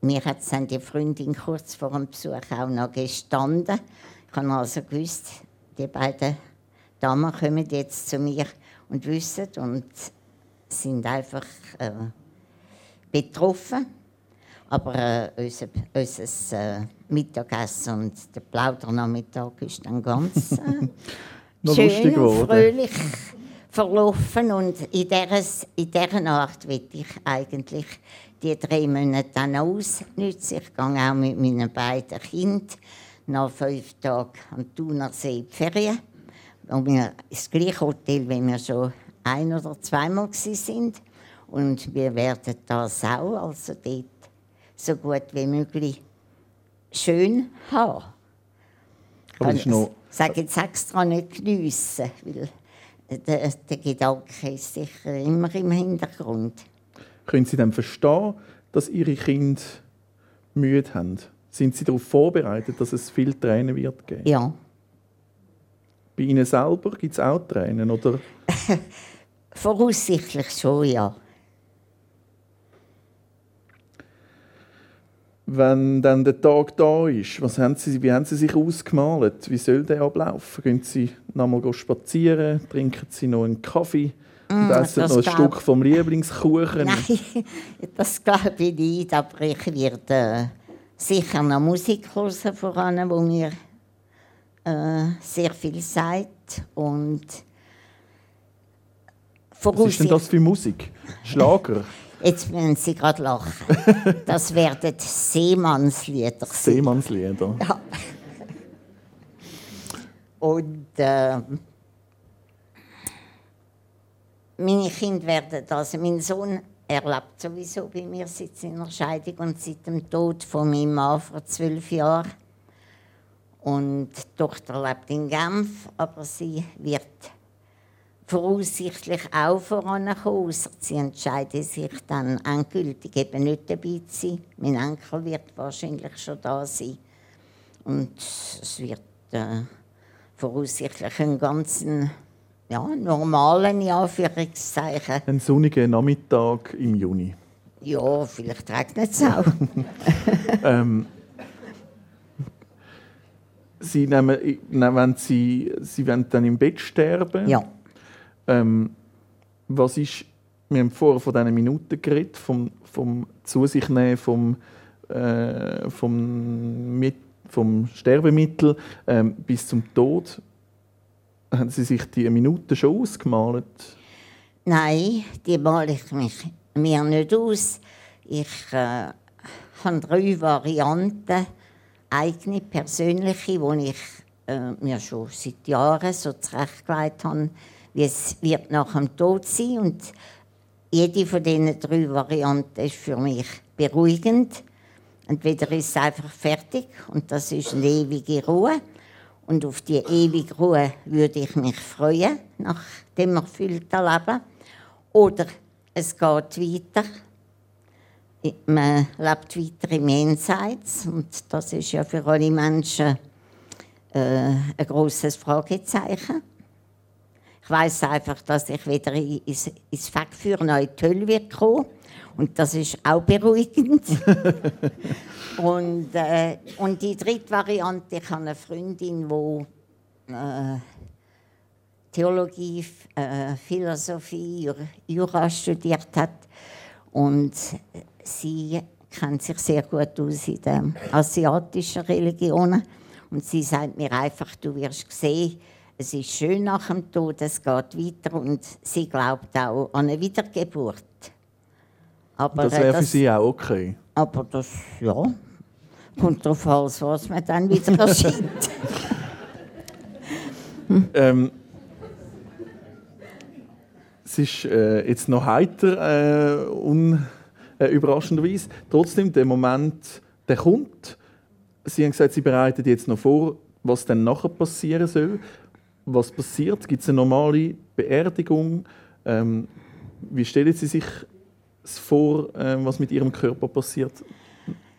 mir hat es dann die Freundin kurz vor dem Besuch auch noch gestanden. Ich habe also gewusst, die beiden Damen kommen jetzt zu mir und wissen und sind einfach äh, betroffen. Aber äh, unser, unser äh, Mittagessen und der Plaudernachmittag ist dann ganz äh, schön und fröhlich verlaufen. Und in dieser, in dieser Art will ich eigentlich die drei Monate dann ausnutzen. Ich gehe auch mit meinen beiden Kindern nach fünf Tagen am Thunersee in die Ferien. Und wir ins gleiche Hotel, wie wir schon ein- oder zweimal sind. Und wir werden das auch, also dort so gut wie möglich schön haben. Aber Ich sage jetzt extra nicht geniessen, weil der, der Gedanke ist sicher immer im Hintergrund. können Sie dann verstehen, dass Ihre Kinder Mühe haben? Sind Sie darauf vorbereitet, dass es viel Tränen wird geben? Ja, Bei Ihnen selber gibt es auch Tränen, oder? voraussichtlich schon, ja. Wenn dann der Tag da ist, was haben Sie, wie haben Sie sich ausgemalt? Wie soll der ablaufen? Gehen Sie noch mal spazieren? Trinken Sie noch einen Kaffee? Und essen das noch ein glaub- Stück vom Lieblingskuchen? Nein, das glaube ich nicht, aber ich werde äh, sicher noch Musik hören voran, wo mir äh, sehr viel sagt. Und Was ist denn das für Musik? Schlager? Jetzt müssen Sie gerade lachen. Das werden Seemannslieder sein. Seemannslieder? Ja. Und äh, meine Kinder werden das. Mein Sohn erlebt sowieso bei mir seit seiner Scheidung und seit dem Tod von meinem Mann vor zwölf Jahren. Und die Tochter lebt in Genf, aber sie wird voraussichtlich auch vorankommen, ausser sie entscheiden sich dann endgültig eben nicht dabei zu sein. Mein Enkel wird wahrscheinlich schon da sein. Und es wird äh, voraussichtlich ein ganz ja, normalen, in Anführungszeichen. Ein sonniger Nachmittag im Juni. Ja, vielleicht regnet es auch. ähm, Sie nehmen, wenn Sie, Sie wollen dann im Bett sterben. ja. Ähm, was ist, wir haben vorher von diesen Minuten geredet, vom, vom zu sich nehmen, vom, äh, vom, mit, vom Sterbemittel ähm, bis zum Tod. Haben Sie sich die Minuten schon ausgemalt? Nein, die male ich mich, mir nicht aus. Ich äh, habe drei Varianten, eigene, persönliche, die ich äh, mir schon seit Jahren so zurechtgelegt habe, wie es wird nach dem Tod sein und jede von diesen drei Varianten ist für mich beruhigend. Entweder ist es einfach fertig und das ist eine ewige Ruhe. Und auf die ewige Ruhe würde ich mich freuen, nach dem erfüllten Leben. Oder es geht weiter. Man lebt weiter im Jenseits und das ist ja für alle Menschen äh, ein großes Fragezeichen. Ich weiß einfach, dass ich wieder ins, ins Fach für neue Tölle wird kommen. Und das ist auch beruhigend. und, äh, und die dritte Variante, ich habe eine Freundin, die äh, Theologie, äh, Philosophie, Jura studiert hat. Und sie kennt sich sehr gut aus in den asiatischen Religionen. Und sie sagt mir einfach, du wirst sehen, es ist schön nach dem Tod, es geht weiter und sie glaubt auch an eine Wiedergeburt. Aber, das wäre für Sie auch okay? Aber das, ja, kommt darauf an, was man dann wieder erscheint. ähm, es ist äh, jetzt noch heiter, äh, un, äh, überraschenderweise. Trotzdem, der Moment, der kommt. Sie haben gesagt, Sie bereiten jetzt noch vor, was dann nachher passieren soll was passiert? Gibt es eine normale Beerdigung? Ähm, wie stellen Sie sich vor, ähm, was mit Ihrem Körper passiert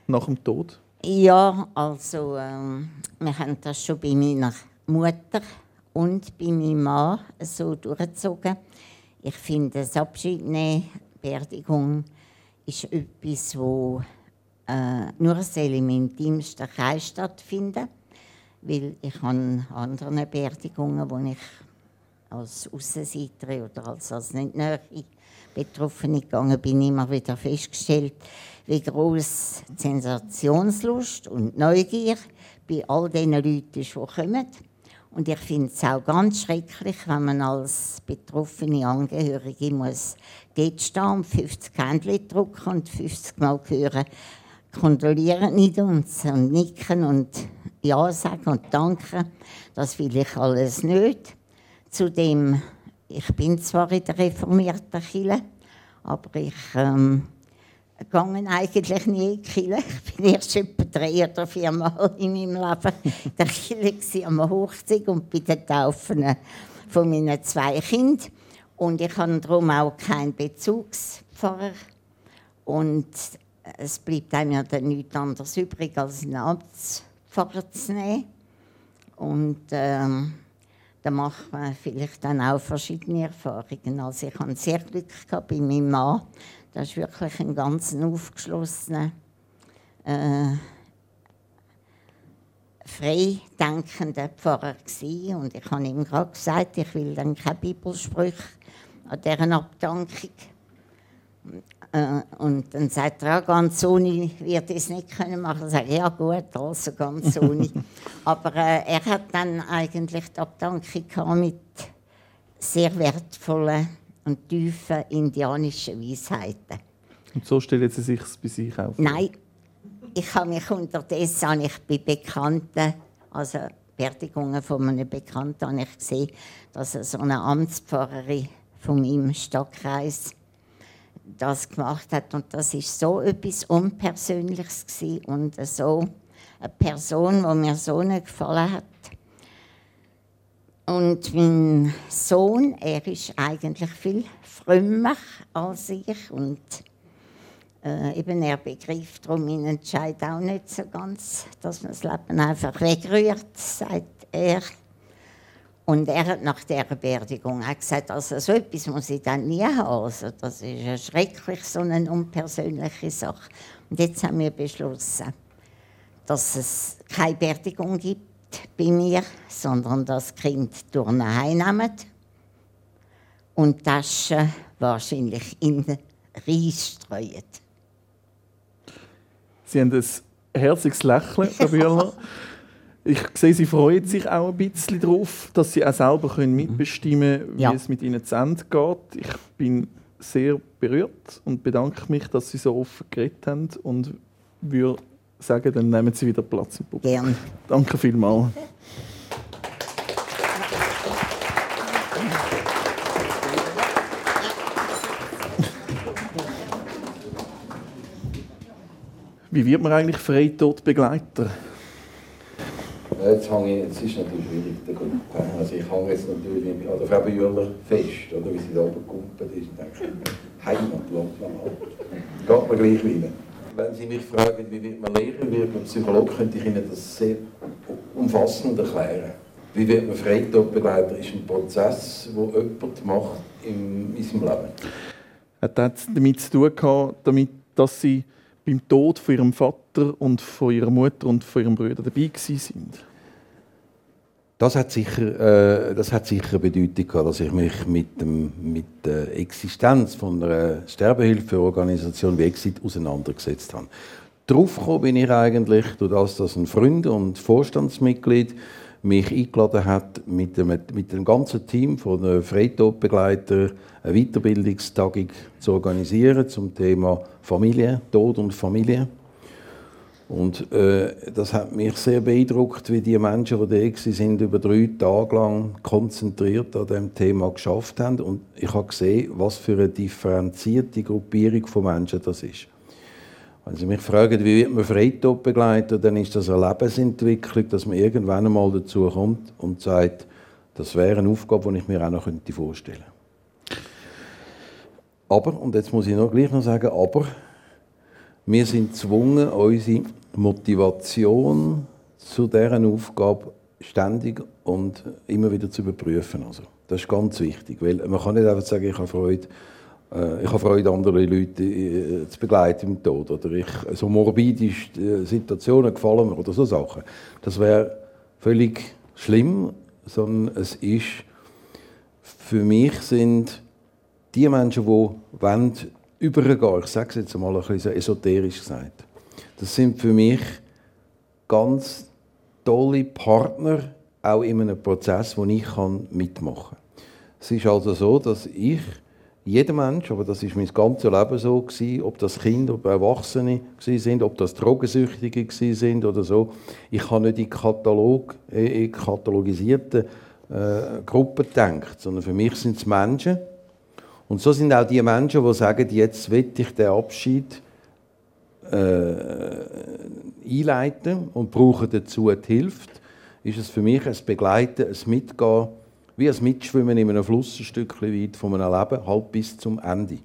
nach dem Tod? Ja, also ähm, wir haben das schon bei meiner Mutter und bei meinem Mann so durchgezogen. Ich finde, das Abschied Beerdigung ist etwas, wo äh, nur im intimsten Kreis stattfindet weil ich an anderen Beerdigungen, wo ich als Aussenseiterin oder als, als nicht näher Betroffene gegangen bin, immer wieder festgestellt, wie groß Sensationslust und Neugier bei all den Leuten ist, die kommen. Und ich finde es auch ganz schrecklich, wenn man als betroffene Angehörige muss dort stehen und 50 Händchen drucken und 50 Mal hören, kondolieren nicht uns und nicken und Ja sagen und danken. Das will ich alles nicht. Zudem, ich bin zwar in der reformierten Kirche, aber ich ähm, gehe eigentlich nie in die Kirche. Ich bin erst etwa drei oder vier Mal in meinem Leben in der Kirche am Hochzeit und bei den Taufen von meinen zwei Kindern. Und ich habe darum auch keinen Bezugspfarrer. Und es bleibt einem ja dann nichts anderes übrig, als einen Amtspfarrer zu nehmen. Und ähm, da macht man vielleicht dann auch verschiedene Erfahrungen. Also ich hatte sehr Glück gehabt bei meinem Mann. Das ist wirklich ein ganz aufgeschlossener, äh, freidenkender Pfarrer gewesen. Und ich habe ihm gerade gesagt, ich will dann keine Bibelsprüche an deren Abdankung und dann sagt er, ja, ganz ohne wird es nicht können machen. Ich sage, ja gut, also ganz ohne. Aber äh, er hat dann eigentlich die Abdankung mit sehr wertvollen und tiefen indianischen Weisheiten. Und so stellen Sie sich bei sich auf? Nein, ich habe mich unterdessen habe ich bei Bekannten, also Beerdigungen von einem Bekannten, habe ich gesehen, dass er so eine Amtspfarrerin von meinem Stadtkreis das gemacht hat. Und das ist so etwas Unpersönliches und so eine Person, die mir so nicht gefallen hat. Und mein Sohn, er ist eigentlich viel frömmer als ich und äh, eben er begreift darum meinen Entscheid auch nicht so ganz, dass man das Leben einfach wegrührt, sagt er. Und er hat nach dieser Beerdigung auch gesagt, also so etwas muss ich dann nie haben. Also das ist ja schrecklich, so eine unpersönliche Sache. Und jetzt haben wir beschlossen, dass es keine Beerdigung gibt bei mir, sondern das Kind durch heimnehmen und die Taschen wahrscheinlich in den Reis streuen. Sie haben ein herzliches Lächeln, Frau Bühler. Ich sehe, Sie freuen sich auch ein bisschen darauf, dass Sie auch selber können mitbestimmen können, wie ja. es mit Ihnen zu Ende geht. Ich bin sehr berührt und bedanke mich, dass Sie so offen geredet haben und würde sagen, dann nehmen Sie wieder Platz im Publikum. Gerne. Danke vielmals. Wie wird man eigentlich Jetzt, hänge ich, jetzt ist natürlich schwierig, also ich hänge jetzt natürlich an der Frau Bühler fest, oder, wie sie da gekumpelt ist und denke, Heimatland, geht mir gleich wieder. Wenn Sie mich fragen, wie wird man Lehrer, wird man Psychologe, könnte ich Ihnen das sehr umfassend erklären. Wie wird man Freitodbegleiter, ist ein Prozess, den jemand macht in, in seinem Leben. Hat das damit zu tun gehabt, damit, dass Sie beim Tod von ihrem Vater und von ihrer Mutter und von ihrem Bruder dabei sind? Das hat sicher, äh, das hat sicher Bedeutung gehabt, dass ich mich mit, dem, mit der Existenz von einer Sterbehilfeorganisation wie Exit auseinandergesetzt habe. Darauf bin ich eigentlich, durch das, dass ein Freund und Vorstandsmitglied mich eingeladen hat, mit dem, mit dem ganzen Team von den Freitodbegleitern eine Weiterbildungstagung zu organisieren zum Thema Familie, Tod und Familie. Und äh, das hat mich sehr beeindruckt, wie die Menschen, die da sind, über drei Tage lang konzentriert an dem Thema geschafft haben. Und ich habe gesehen, was für eine differenzierte Gruppierung von Menschen das ist. Wenn Sie mich fragen, wie wird man Freitod begleiten, dann ist das eine Lebensentwicklung, dass man irgendwann einmal dazu kommt und sagt, das wäre eine Aufgabe, die ich mir auch noch vorstellen könnte. Aber, und jetzt muss ich noch gleich noch sagen, aber, wir sind gezwungen, unsere Motivation zu deren Aufgabe ständig und immer wieder zu überprüfen. Also, das ist ganz wichtig, weil man kann nicht einfach sagen, ich habe Freude äh, ich habe Freude, andere Leute äh, zu begleiten im Tod. Oder ich, so morbide äh, Situationen gefallen mir oder so Sachen. Das wäre völlig schlimm, sondern es ist, für mich sind die Menschen, die wollen, übergehen, ich sage es jetzt mal ein bisschen esoterisch gesagt, das sind für mich ganz tolle Partner, auch in einem Prozess, wo ich mitmachen kann. Es ist also so, dass ich jeder Mensch, aber das ist mein ganzes Leben so gewesen, ob das Kinder, ob Erwachsene sind, ob das Drogensüchtige sind oder so. Ich habe nicht in Katalog, in katalogisierten äh, Gruppen gedacht, sondern für mich sind es Menschen. Und so sind auch die Menschen, die sagen, jetzt will ich den Abschied äh, einleiten und brauche dazu die Hilfe. Ist es für mich ein Begleiten, ein Mitgehen wie ein Mitschwimmen in einem Fluss ein Stückchen weit von einem Leben, halt bis zum Ende.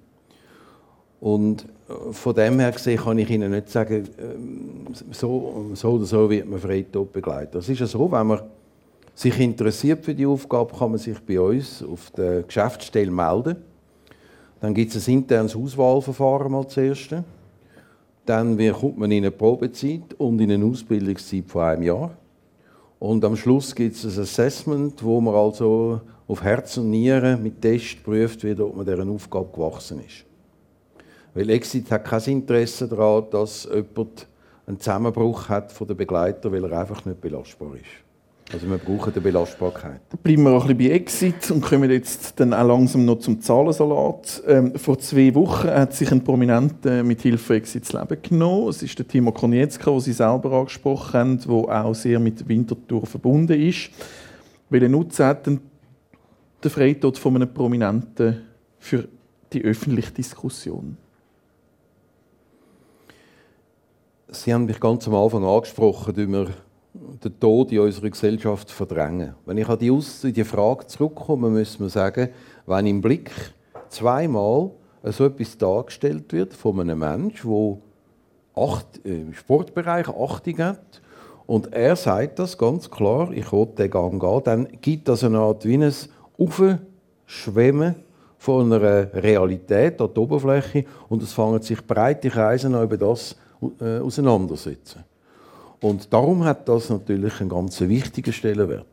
Und äh, von dem her gesehen kann ich Ihnen nicht sagen, ähm, so, so oder so wird man Freitod begleiten. Es ist ja so, wenn man sich interessiert für die Aufgabe, kann man sich bei uns auf der Geschäftsstelle melden. Dann gibt es ein internes Auswahlverfahren mal zuerst. Dann kommt man in eine Probezeit und in eine Ausbildungszeit von einem Jahr. Und am Schluss gibt es ein Assessment, wo man also auf Herz und Nieren mit Test prüft, wie ob man dieser Aufgabe gewachsen ist. Weil Exit hat kein Interesse daran, dass jemand einen Zusammenbruch hat von den Begleitern, weil er einfach nicht belastbar ist. Also wir brauchen die Belastbarkeit. Bleiben wir auch ein bisschen bei Exit und kommen jetzt dann auch langsam noch zum Zahlensalat. Ähm, vor zwei Wochen hat sich ein Prominenter mit Hilfe Exit das Leben genommen. Es ist der Timo Konietzka, den Sie selber angesprochen haben, der auch sehr mit Winterthur verbunden ist. Welchen Nutzen hat denn der Freitod von einem Prominenten für die öffentliche Diskussion? Sie haben mich ganz am Anfang angesprochen, über den Tod in unserer Gesellschaft verdrängen. Wenn ich an die, Aus die Frage zurückkomme, muss man sagen, wenn im Blick zweimal so etwas dargestellt wird von einem Menschen, der acht, im Sportbereich Achtung hat, und er sagt das ganz klar, ich will den Gang gehen, dann gibt das eine Art wie ein Aufschwemmen von einer Realität an der Oberfläche und es fangen sich breite Kreise an, über das äh, auseinandersetzen. Und darum hat das natürlich einen ganz wichtigen Stellenwert.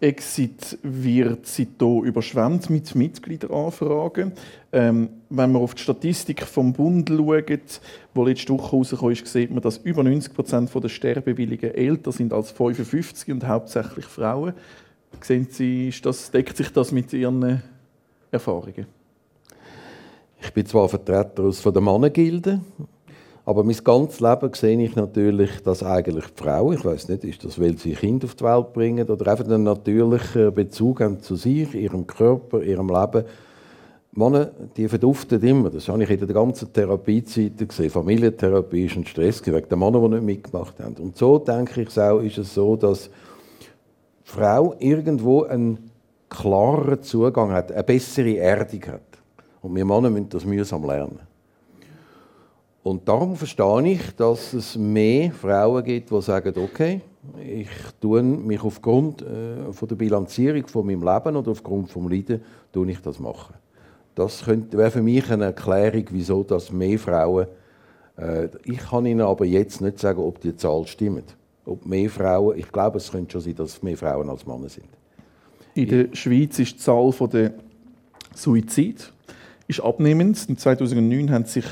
Exit wird seitdem überschwemmt mit Mitgliederanfragen. Ähm, wenn man auf die Statistik vom Bund schaut, die letzte Woche rausgekommen ist, sieht man, dass über 90 Prozent der Sterbewilligen älter sind als 55 und hauptsächlich Frauen. Sehen Sie, das, deckt sich das mit Ihren Erfahrungen? Ich bin zwar Vertreter aus von der Mannengilde, aber mein ganzes Leben sehe ich natürlich, dass eigentlich die Frauen, ich weiß nicht, ist das, weil sie Kinder auf die Welt bringen oder einfach einen natürlichen Bezug haben zu sich, ihrem Körper, ihrem Leben. Männer, die verduften immer. Das habe ich in der ganzen Therapiezeit gesehen. Familientherapie ist ein Stress wegen der Männer, die nicht mitgemacht haben. Und so denke ich auch, ist es so, dass die Frau irgendwo einen klareren Zugang hat, eine bessere Erdung hat. Und wir Männer müssen das mühsam lernen. Und darum verstehe ich, dass es mehr Frauen gibt, die sagen, okay, ich tue mich aufgrund äh, von der Bilanzierung von meinem Leben oder aufgrund vom Leiden tue ich das machen. Das wäre für mich eine Erklärung, wieso dass mehr Frauen. Äh, ich kann Ihnen aber jetzt nicht sagen, ob die Zahl stimmt. Ob mehr Frauen. Ich glaube, es könnte schon sein, dass mehr Frauen als Männer sind. In der Schweiz ist die Zahl der Suizid ist abnehmend. In 2009 haben sich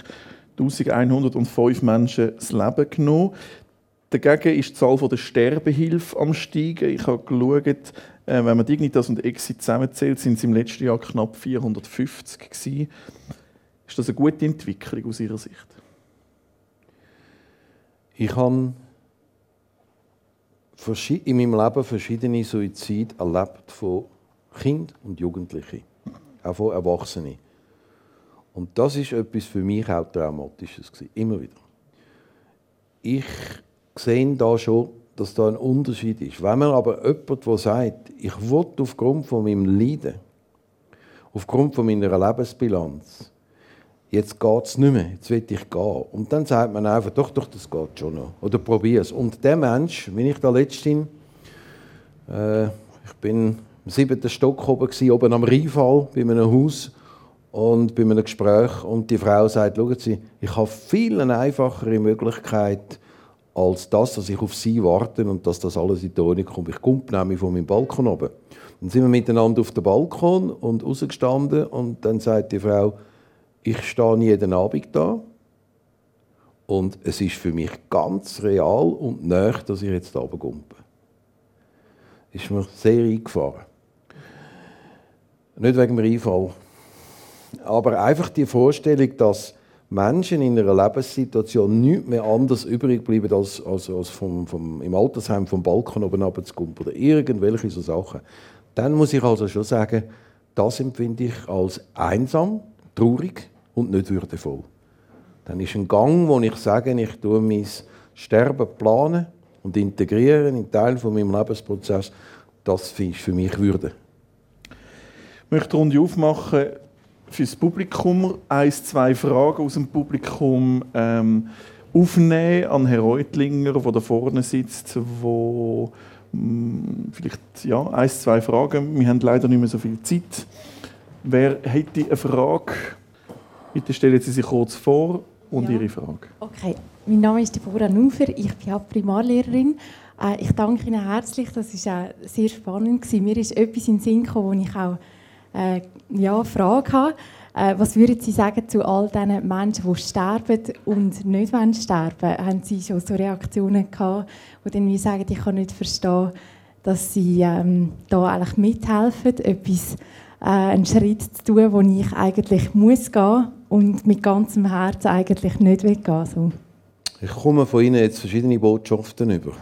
1105 Menschen das Leben genommen. Dagegen ist die Zahl der Sterbehilfe am steigen. Ich habe geschaut, äh, wenn man Dignitas und Exit zusammenzählt, sind es im letzten Jahr knapp 450 gewesen. Ist das eine gute Entwicklung aus Ihrer Sicht? Ich habe in meinem Leben verschiedene Suizide erlebt von Kindern und Jugendlichen, auch von Erwachsenen. Und das ist etwas für mich auch Traumatisches gewesen. immer wieder. Ich sehe da schon, dass da ein Unterschied ist. Wenn man aber jemand, der sagt, ich will aufgrund von meinem Leiden, aufgrund von meiner Lebensbilanz, jetzt geht es nicht mehr, jetzt will ich gehen. Und dann sagt man einfach, doch, doch, das geht schon noch. Oder probier es. Und der Mensch, wenn ich da letztens, äh, ich bin im siebten Stock oben, oben am Rheinfall, bei einem Haus, und bei einem Gespräch und die Frau sagt, schauen Sie, ich habe viel eine einfachere Möglichkeit als das, dass ich auf Sie warte und dass das alles in die Ordnung kommt. Ich komme nämlich von meinem Balkon oben. Dann sind wir miteinander auf dem Balkon und rausgestanden und dann sagt die Frau, ich stehe jeden Abend da und es ist für mich ganz real und nah, dass ich jetzt da komme. Ist mir sehr eingefahren. Nicht wegen dem Einfall. Aber einfach die Vorstellung, dass Menschen in einer Lebenssituation nichts mehr anders übrig bleiben, als, als, als vom, vom, im Altersheim vom Balkon oben runterzukommen oder irgendwelche so Sachen. Dann muss ich also schon sagen, das empfinde ich als einsam, traurig und nicht würdevoll. Dann ist ein Gang, wo ich sage, ich tue mein Sterben planen und integrieren in Teil von meinem Lebensprozess, das ist für mich Würde. Ich möchte die Runde aufmachen fürs Publikum ein, zwei Fragen aus dem Publikum ähm, aufnehmen an Herrn Reutlinger, der da vorne sitzt, wo mh, hm, vielleicht ja, ein, zwei Fragen. Wir haben leider nicht mehr so viel Zeit. Wer hätte eine Frage? Bitte stellen Sie sich kurz vor und ja. Ihre Frage. Okay, mein Name ist Deborah Nufer, ich bin auch Primarlehrerin. Äh, ich danke Ihnen herzlich, das war sehr spannend. Mir ist etwas in den Sinn gekommen, wo ich auch äh, ja, Frage habe. Äh, was würden Sie sagen zu all diesen Menschen, die sterben und nicht sterben wollen? Haben Sie schon so Reaktionen gehabt, die dann sagen, ich kann nicht verstehen, dass Sie ähm, da eigentlich mithelfen, etwas, äh, einen Schritt zu tun, wo ich eigentlich muss gehen und mit ganzem Herzen eigentlich nicht will gehen so. Ich komme von Ihnen jetzt verschiedene Botschaften über.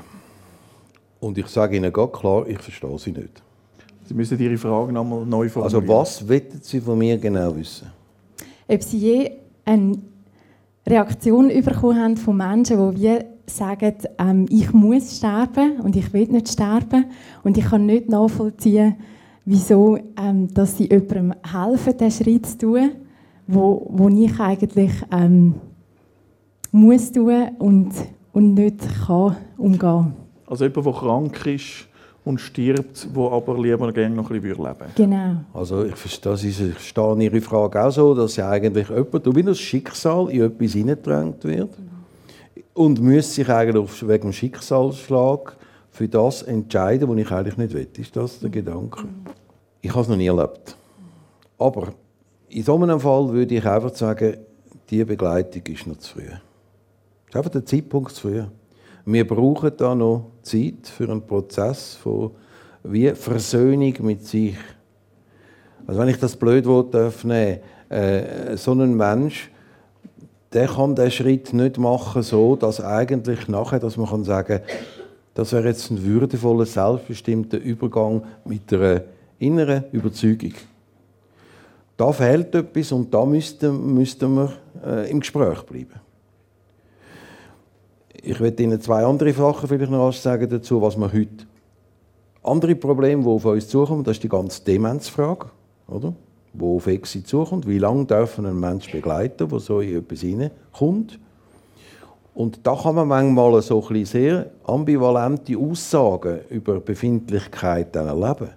Und ich sage Ihnen ganz klar, ich verstehe sie nicht. Sie müssen Ihre Fragen nochmal neu formulieren. Also was wollen Sie von mir genau wissen? Ob Sie je eine Reaktion bekommen haben von Menschen, die wie sagen, ähm, ich muss sterben und ich will nicht sterben und ich kann nicht nachvollziehen, wieso ähm, dass sie jemandem helfen, diesen Schritt zu tun, wo, wo ich eigentlich ähm, muss tun und, und nicht kann umgehen. Also jemand, der krank ist, und stirbt, wo aber lieber gerne noch ein bisschen leben Genau. Also ich verstehe, ich verstehe Ihre Frage auch so, dass ja eigentlich jemand, wie das Schicksal in etwas hineingedrängt wird und müsste sich eigentlich wegen dem Schicksalsschlag für das entscheiden, was ich eigentlich nicht will. Ist das der Gedanke? Ich habe es noch nie erlebt. Aber in so einem Fall würde ich einfach sagen, die Begleitung ist noch zu früh. Das ist einfach der Zeitpunkt zu früh. Wir brauchen da noch Zeit für einen Prozess von wie Versöhnung mit sich. Also wenn ich das blöd darf nehmen, äh, so ein Mensch, der kann den Schritt nicht machen, so dass eigentlich nachher, dass man kann sagen, das wäre jetzt ein würdevoller, selbstbestimmter Übergang mit einer inneren Überzeugung. Da fehlt etwas und da müssten, müssten wir äh, im Gespräch bleiben. Ich werde Ihnen zwei andere Sachen vielleicht noch sagen dazu, was wir heute andere Probleme, die auf uns zukommen, das ist die ganze Demenzfrage, oder? Wo auf Exit zukommt, wie lange darf man einen Menschen begleiten, der so in etwas hineinkommt. Und da kann man manchmal so ein sehr ambivalente Aussagen über Befindlichkeiten erleben.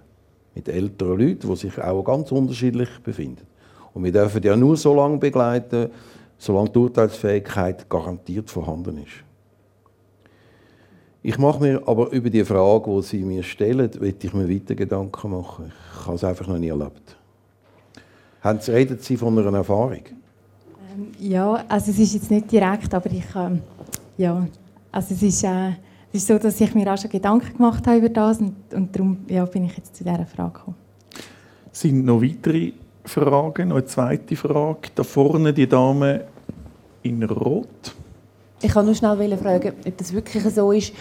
Mit älteren Leuten, die sich auch ganz unterschiedlich befinden. Und wir dürfen ja nur so lange begleiten, solange die Urteilsfähigkeit garantiert vorhanden ist. Ich mache mir aber über die Frage, die Sie mir stellen, ich mir weiter Gedanken machen. Ich habe es einfach noch nie erlebt. Haben Sie, reden Sie von einer Erfahrung? Ähm, ja, also es ist jetzt nicht direkt, aber ich, ähm, ja, also es ist, äh, es ist so, dass ich mir auch schon Gedanken gemacht habe über das und, und darum ja, bin ich jetzt zu dieser Frage gekommen. Sind noch weitere Fragen? Noch eine zweite Frage. Da vorne die Dame in Rot. Ich kann nur schnell fragen, ob das wirklich so ist,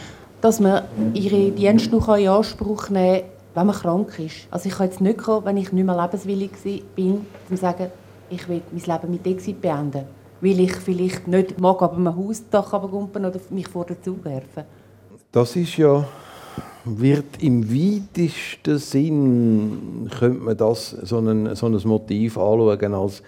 dass man ihre Dienste noch in Anspruch nehmen kann, wenn man krank ist. Also ich kann jetzt nicht kommen, wenn ich nicht mehr lebenswillig bin, um zu sagen, ich will mein Leben mit Exit beenden. Weil ich vielleicht nicht mag, aber mein Hausdach runterkumpen oder mich vor den Zug werfen. Das ist ja, wird im weitesten Sinn, könnte man das, so ein, so ein Motiv anschauen als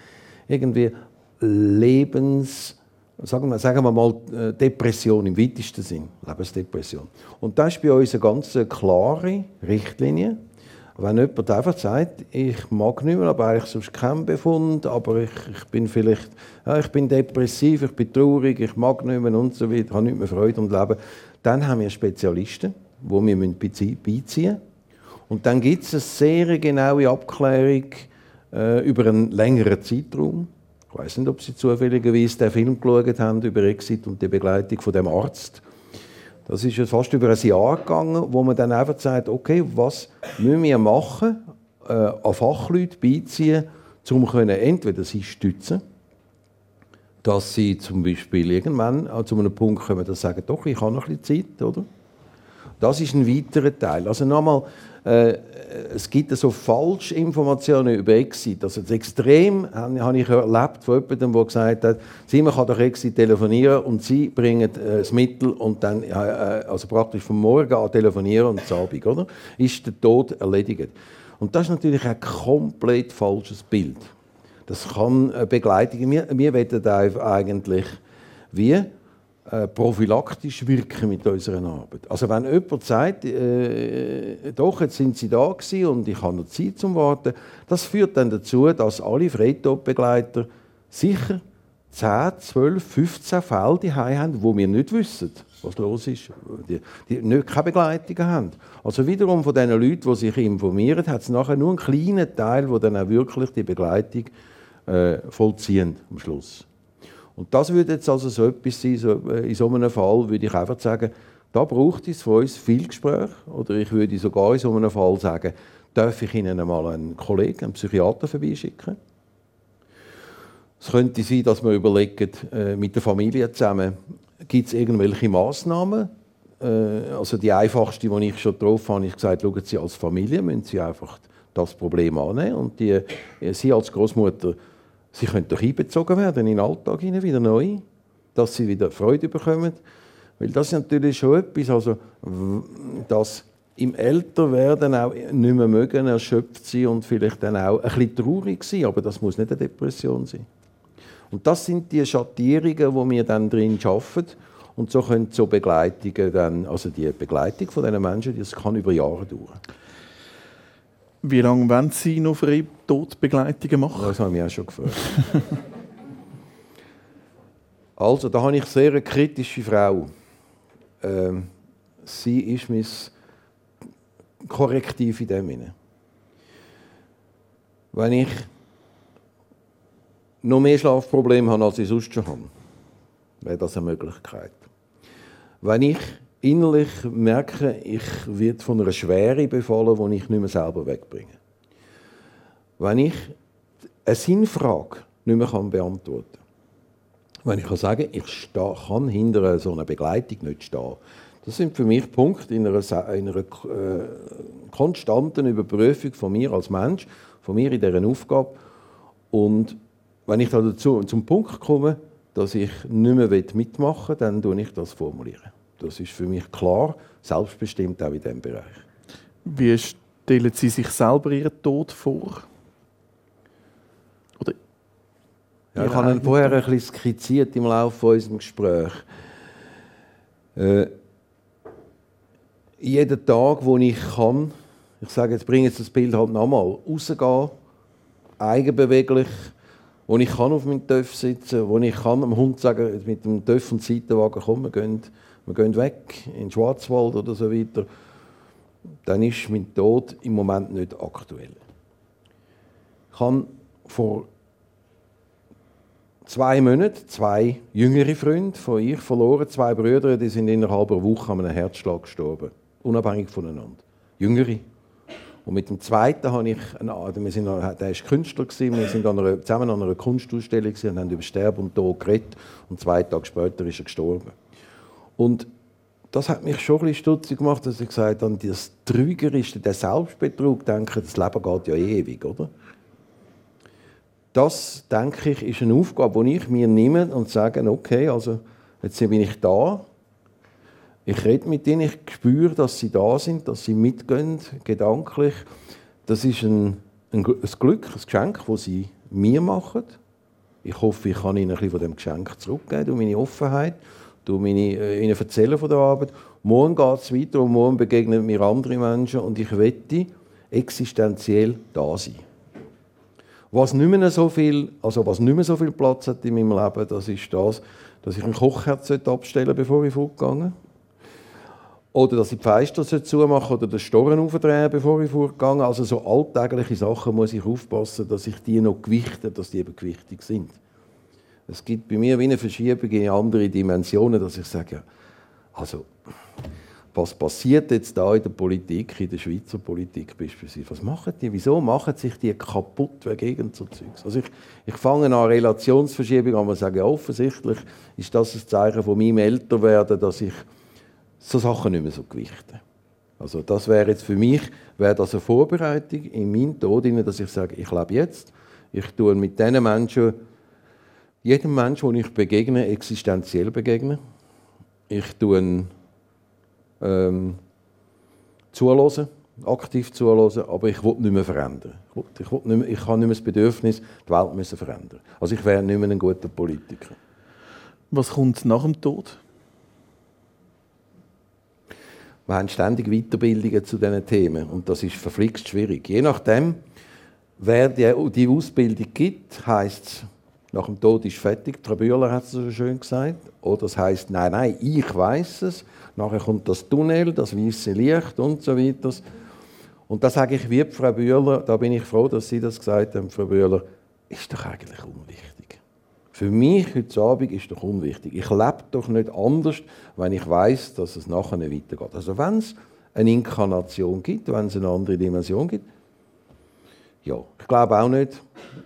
irgendwie Lebens- sagen wir, sagen wir mal äh, Depression im weitesten Sinn, Lebensdepression. Und das ist bei uns eine ganz klare Richtlinie. Wenn jemand einfach sagt, ich mag nicht mehr, aber eigentlich sonst keinen Befund, aber ich, ich bin vielleicht, ja, ich bin depressiv, ich bin traurig, ich mag nicht mehr und so weiter, habe nicht mehr Freude am Leben, dann haben wir Spezialisten, die wir beiziehen müssen. Und dann gibt es eine sehr genaue Abklärung äh, über einen längeren Zeitraum ich weiß nicht, ob Sie zufälligerweise den Film geschaut haben über Exit und die Begleitung von dem Arzt. Das ist fast über ein Jahr gegangen, wo man dann einfach sagt, okay, was müssen wir machen, äh, an Fachleute beiziehen, um können entweder sie stützen, dass sie zum Beispiel irgendwann zu einem Punkt kommen, dass sie sagen, doch, ich habe noch ein bisschen Zeit, oder? Das ist ein weiterer Teil. Also nochmal, äh, es gibt so Falschinformationen über Exit. Also das Extrem habe ich erlebt von jemandem, der gesagt hat, sie man kann doch Exit telefonieren und sie bringen äh, das Mittel und dann, äh, also praktisch vom Morgen an telefonieren und am Abend, oder? Ist der Tod erledigt. Und das ist natürlich ein komplett falsches Bild. Das kann Begleitung, wir, wir wollen eigentlich wie äh, prophylaktisch wirken mit unserer Arbeit. Also wenn jemand sagt, äh, doch, jetzt sind Sie da gewesen und ich habe noch Zeit zum Warten, das führt dann dazu, dass alle Freitodbegleiter sicher 10, 12, 15 Fälle die haben, wo wir nicht wissen, was los ist, die, die nicht keine Begleitung haben. Also wiederum von den Leuten, die sich informieren, hat es nachher nur einen kleinen Teil, wo dann auch wirklich die Begleitung äh, vollziehen am Schluss. Und das würde jetzt also so etwas sein, so, äh, in so einem Fall würde ich einfach sagen, da braucht es von uns viel Gespräch. Oder ich würde sogar in so einem Fall sagen, darf ich Ihnen einmal einen Kollegen, einen Psychiater vorbeischicken? Es könnte sein, dass wir überlegen, äh, mit der Familie zusammen, gibt es irgendwelche Massnahmen? Äh, also die einfachste, die ich schon getroffen habe, ist gesagt, schauen Sie als Familie, müssen Sie einfach das Problem annehmen. Und die, Sie als Großmutter Sie können doch einbezogen werden in den Alltag wieder neu, dass sie wieder Freude bekommen. Weil das ist natürlich schon etwas, also, dass im Älterwerden auch nicht mehr mögen, erschöpft sein und vielleicht dann auch ein bisschen traurig sein, aber das muss nicht eine Depression sein. Und das sind die Schattierungen, die wir dann drin schaffen. Und so können so Begleitungen dann, also die Begleitung von diesen Menschen, das kann über Jahre dauern. Wie lange wollen Sie noch für Todbegleitungen machen? Das habe ich mich auch schon gefragt. also, da habe ich sehr eine kritische Frau. Ähm, sie ist mein Korrektiv in dem Sinne. Wenn ich noch mehr Schlafprobleme habe, als ich sonst schon habe, wäre das eine Möglichkeit. Wenn ich innerlich merke, ich werde von einer Schwere befallen, die ich nicht mehr selber wegbringe. Wenn ich eine Sinnfrage nicht mehr beantworten kann. Wenn ich kann sagen ich stehe, kann hinter so einer Begleitung nicht stehen. Das sind für mich Punkte in einer, in einer äh, konstanten Überprüfung von mir als Mensch, von mir in dieser Aufgabe. Und wenn ich dazu zum Punkt komme, dass ich nicht mehr mitmachen will, dann tue ich das. Das ist für mich klar, selbstbestimmt auch in diesem Bereich. Wie stellen Sie sich selber Ihren Tod vor? Oder ja, ich habe ihn vorher ein bisschen skizziert im Laufe unseres Gesprächs. Äh, jeden Tag, wo ich kann, ich sage, jetzt bringe jetzt das Bild halt nochmal, rausgehen, eigenbeweglich, wo ich kann auf meinem Töff sitzen, wo ich kann dem Hund sagen, mit dem Töff und Seitenwagen, komm, wir gehen, wir gehen weg in den Schwarzwald oder so weiter, dann ist mein Tod im Moment nicht aktuell. Ich habe vor zwei Monaten zwei jüngere Freunde von ihr verloren, zwei Brüder, die sind innerhalb einer Woche an einem Herzschlag gestorben, unabhängig voneinander. Jüngere. Und mit dem zweiten habe ich, einen, wir sind, der war Künstler, wir sind an einer, zusammen an einer Kunstausstellung und haben über Sterben und Tod geredet. Und zwei Tage später ist er gestorben. Und das hat mich schon ein bisschen stutzig gemacht, dass ich gesagt habe, das Trügerische, der Selbstbetrug, denke, das Leben geht ja ewig, oder? Das, denke ich, ist eine Aufgabe, die ich mir nehme und sage, okay, also jetzt bin ich da, ich rede mit ihnen, ich spüre, dass sie da sind, dass sie mitgehen, gedanklich. Das ist ein, ein, ein Glück, ein Geschenk, das sie mir machen. Ich hoffe, ich kann ihnen ein bisschen von dem Geschenk zurückgeben, durch meine Offenheit, meine, äh, ihnen erzählen von der Arbeit. Morgen geht es weiter und morgen begegnen mir andere Menschen und ich wette existenziell da sein. Was nicht mehr so viel, also was nicht so viel Platz hat in meinem Leben, das ist das, dass ich ein Kochherz abstellen bevor ich fortgehe. Oder dass ich die Fenster zumachen oder den Storen aufdrehen, bevor ich vorgehe. Also so alltägliche Sachen muss ich aufpassen, dass ich die noch gewichte, dass die eben gewichtig sind. Es gibt bei mir wie eine Verschiebung in andere Dimensionen, dass ich sage, ja, also was passiert jetzt da in der Politik, in der Schweizer Politik beispielsweise? Was machen die? Wieso machen sich die kaputt wegen so Zeugs? Also ich, ich fange an Relationsverschiebung an, und sage, ja, offensichtlich ist das ein Zeichen von meinem Älterwerden, dass ich so Sachen nicht mehr so gewichten. Also das wäre jetzt für mich wäre das eine Vorbereitung in meinem Tod, dass ich sage, ich lebe jetzt, ich tue mit diesen Menschen, jedem Menschen, den ich begegne, existenziell begegne. Ich tue ähm, zuhören, aktiv zuhören, aber ich will nicht mehr verändern. Ich, will, nicht mehr, ich habe nicht mehr das Bedürfnis, die Welt müssen verändern. Also ich wäre nicht mehr ein guter Politiker. Was kommt nach dem Tod? Wir haben ständig Weiterbildungen zu diesen Themen und das ist verflixt schwierig. Je nachdem, wer die Ausbildung gibt, heißt es, nach dem Tod ist fertig. Trabühler hat es so schön gesagt. Oder es heißt, nein, nein, ich weiß es. Nachher kommt das Tunnel, das weiße Licht und so weiter. Und da sage ich wie Frau Bühler, da bin ich froh, dass Sie das gesagt haben, Frau Bühler, ist doch eigentlich unwichtig. Für mich heute Abend ist doch unwichtig. Ich lebe doch nicht anders, wenn ich weiß, dass es nachher nicht weitergeht. Also wenn es eine Inkarnation gibt, wenn es eine andere Dimension gibt, ja, ich glaube auch nicht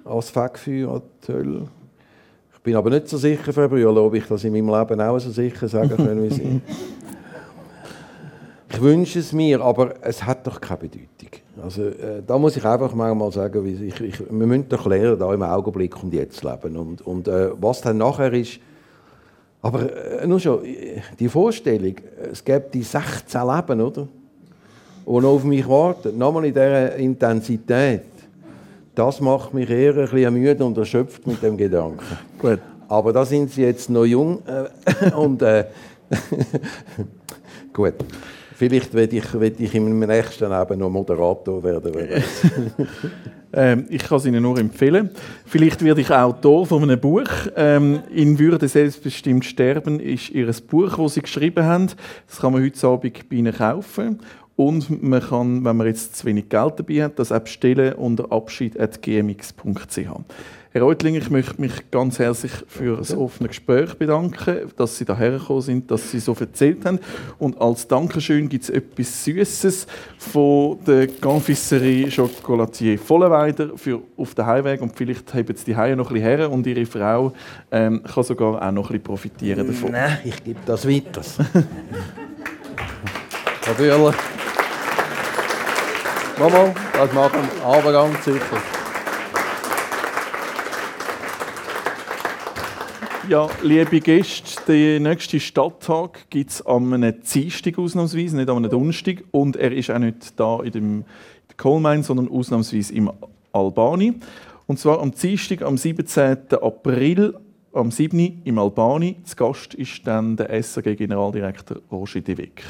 als Fegfeuer an die Hölle. Ich bin aber nicht so sicher, Frau Brühl, ob ich das in meinem Leben auch so sicher sagen kann wie Sie. Ich wünsche es mir, aber es hat doch keine Bedeutung. Also, äh, da muss ich einfach manchmal sagen, ich, ich, wir müssen doch lernen, da im Augenblick und jetzt leben. Und, und äh, was dann nachher ist, aber äh, nur schon, die Vorstellung, es gibt die 16 Leben, oder? Noch auf mich warten, nochmal in dieser Intensität, das macht mich eher ein bisschen müde und erschöpft mit dem Gedanken. Gut. Aber da sind sie jetzt noch jung äh, und äh, gut. Vielleicht werde ich, will ich in meinem nächsten Leben noch Moderator werden. ähm, ich kann es Ihnen nur empfehlen. Vielleicht werde ich Autor von einem Buch. Ähm, in Würde selbstbestimmt sterben ist Ihr Buch, das Sie geschrieben haben. Das kann man heute Abend bei Ihnen kaufen. Und man kann, wenn man jetzt zu wenig Geld dabei hat, das auch bestellen unter abschied.gmx.ch. Herr Reutling, ich möchte mich ganz herzlich für das offene Gespräch bedanken, dass Sie hierher gekommen sind, dass Sie so erzählt haben. Und als Dankeschön gibt es etwas Süßes von der Confiserie Chocolatier Vollenweider für auf den Heimweg. Und vielleicht haben Sie die Heime noch ein bisschen her und Ihre Frau ähm, kann sogar auch noch ein bisschen profitieren davon. Nein, ich gebe das weiter. Bühler. Mama, das machen wir aber ganz sicher. Ja, liebe Gäste, der nächste Stadttag gibt es am Dienstag ausnahmsweise, nicht am Donnerstag. Und er ist auch nicht da in dem Coal Mine, sondern ausnahmsweise im Albani. Und zwar am Dienstag, am 17. April, am 7. im Albani. Zu Gast ist dann der SAG-Generaldirektor Roger Devec.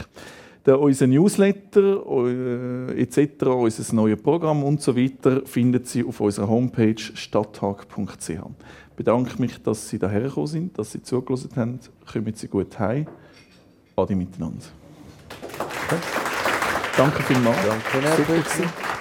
Der, unser Newsletter äh, etc., unser neues Programm und so weiter findet Sie auf unserer Homepage stadttag.ch. Ich bedanke mich, dass Sie hierher gekommen sind, dass Sie zugelassen haben. Kommen Sie gut heim. Adi miteinander. Okay. Danke vielmals. Danke, Herr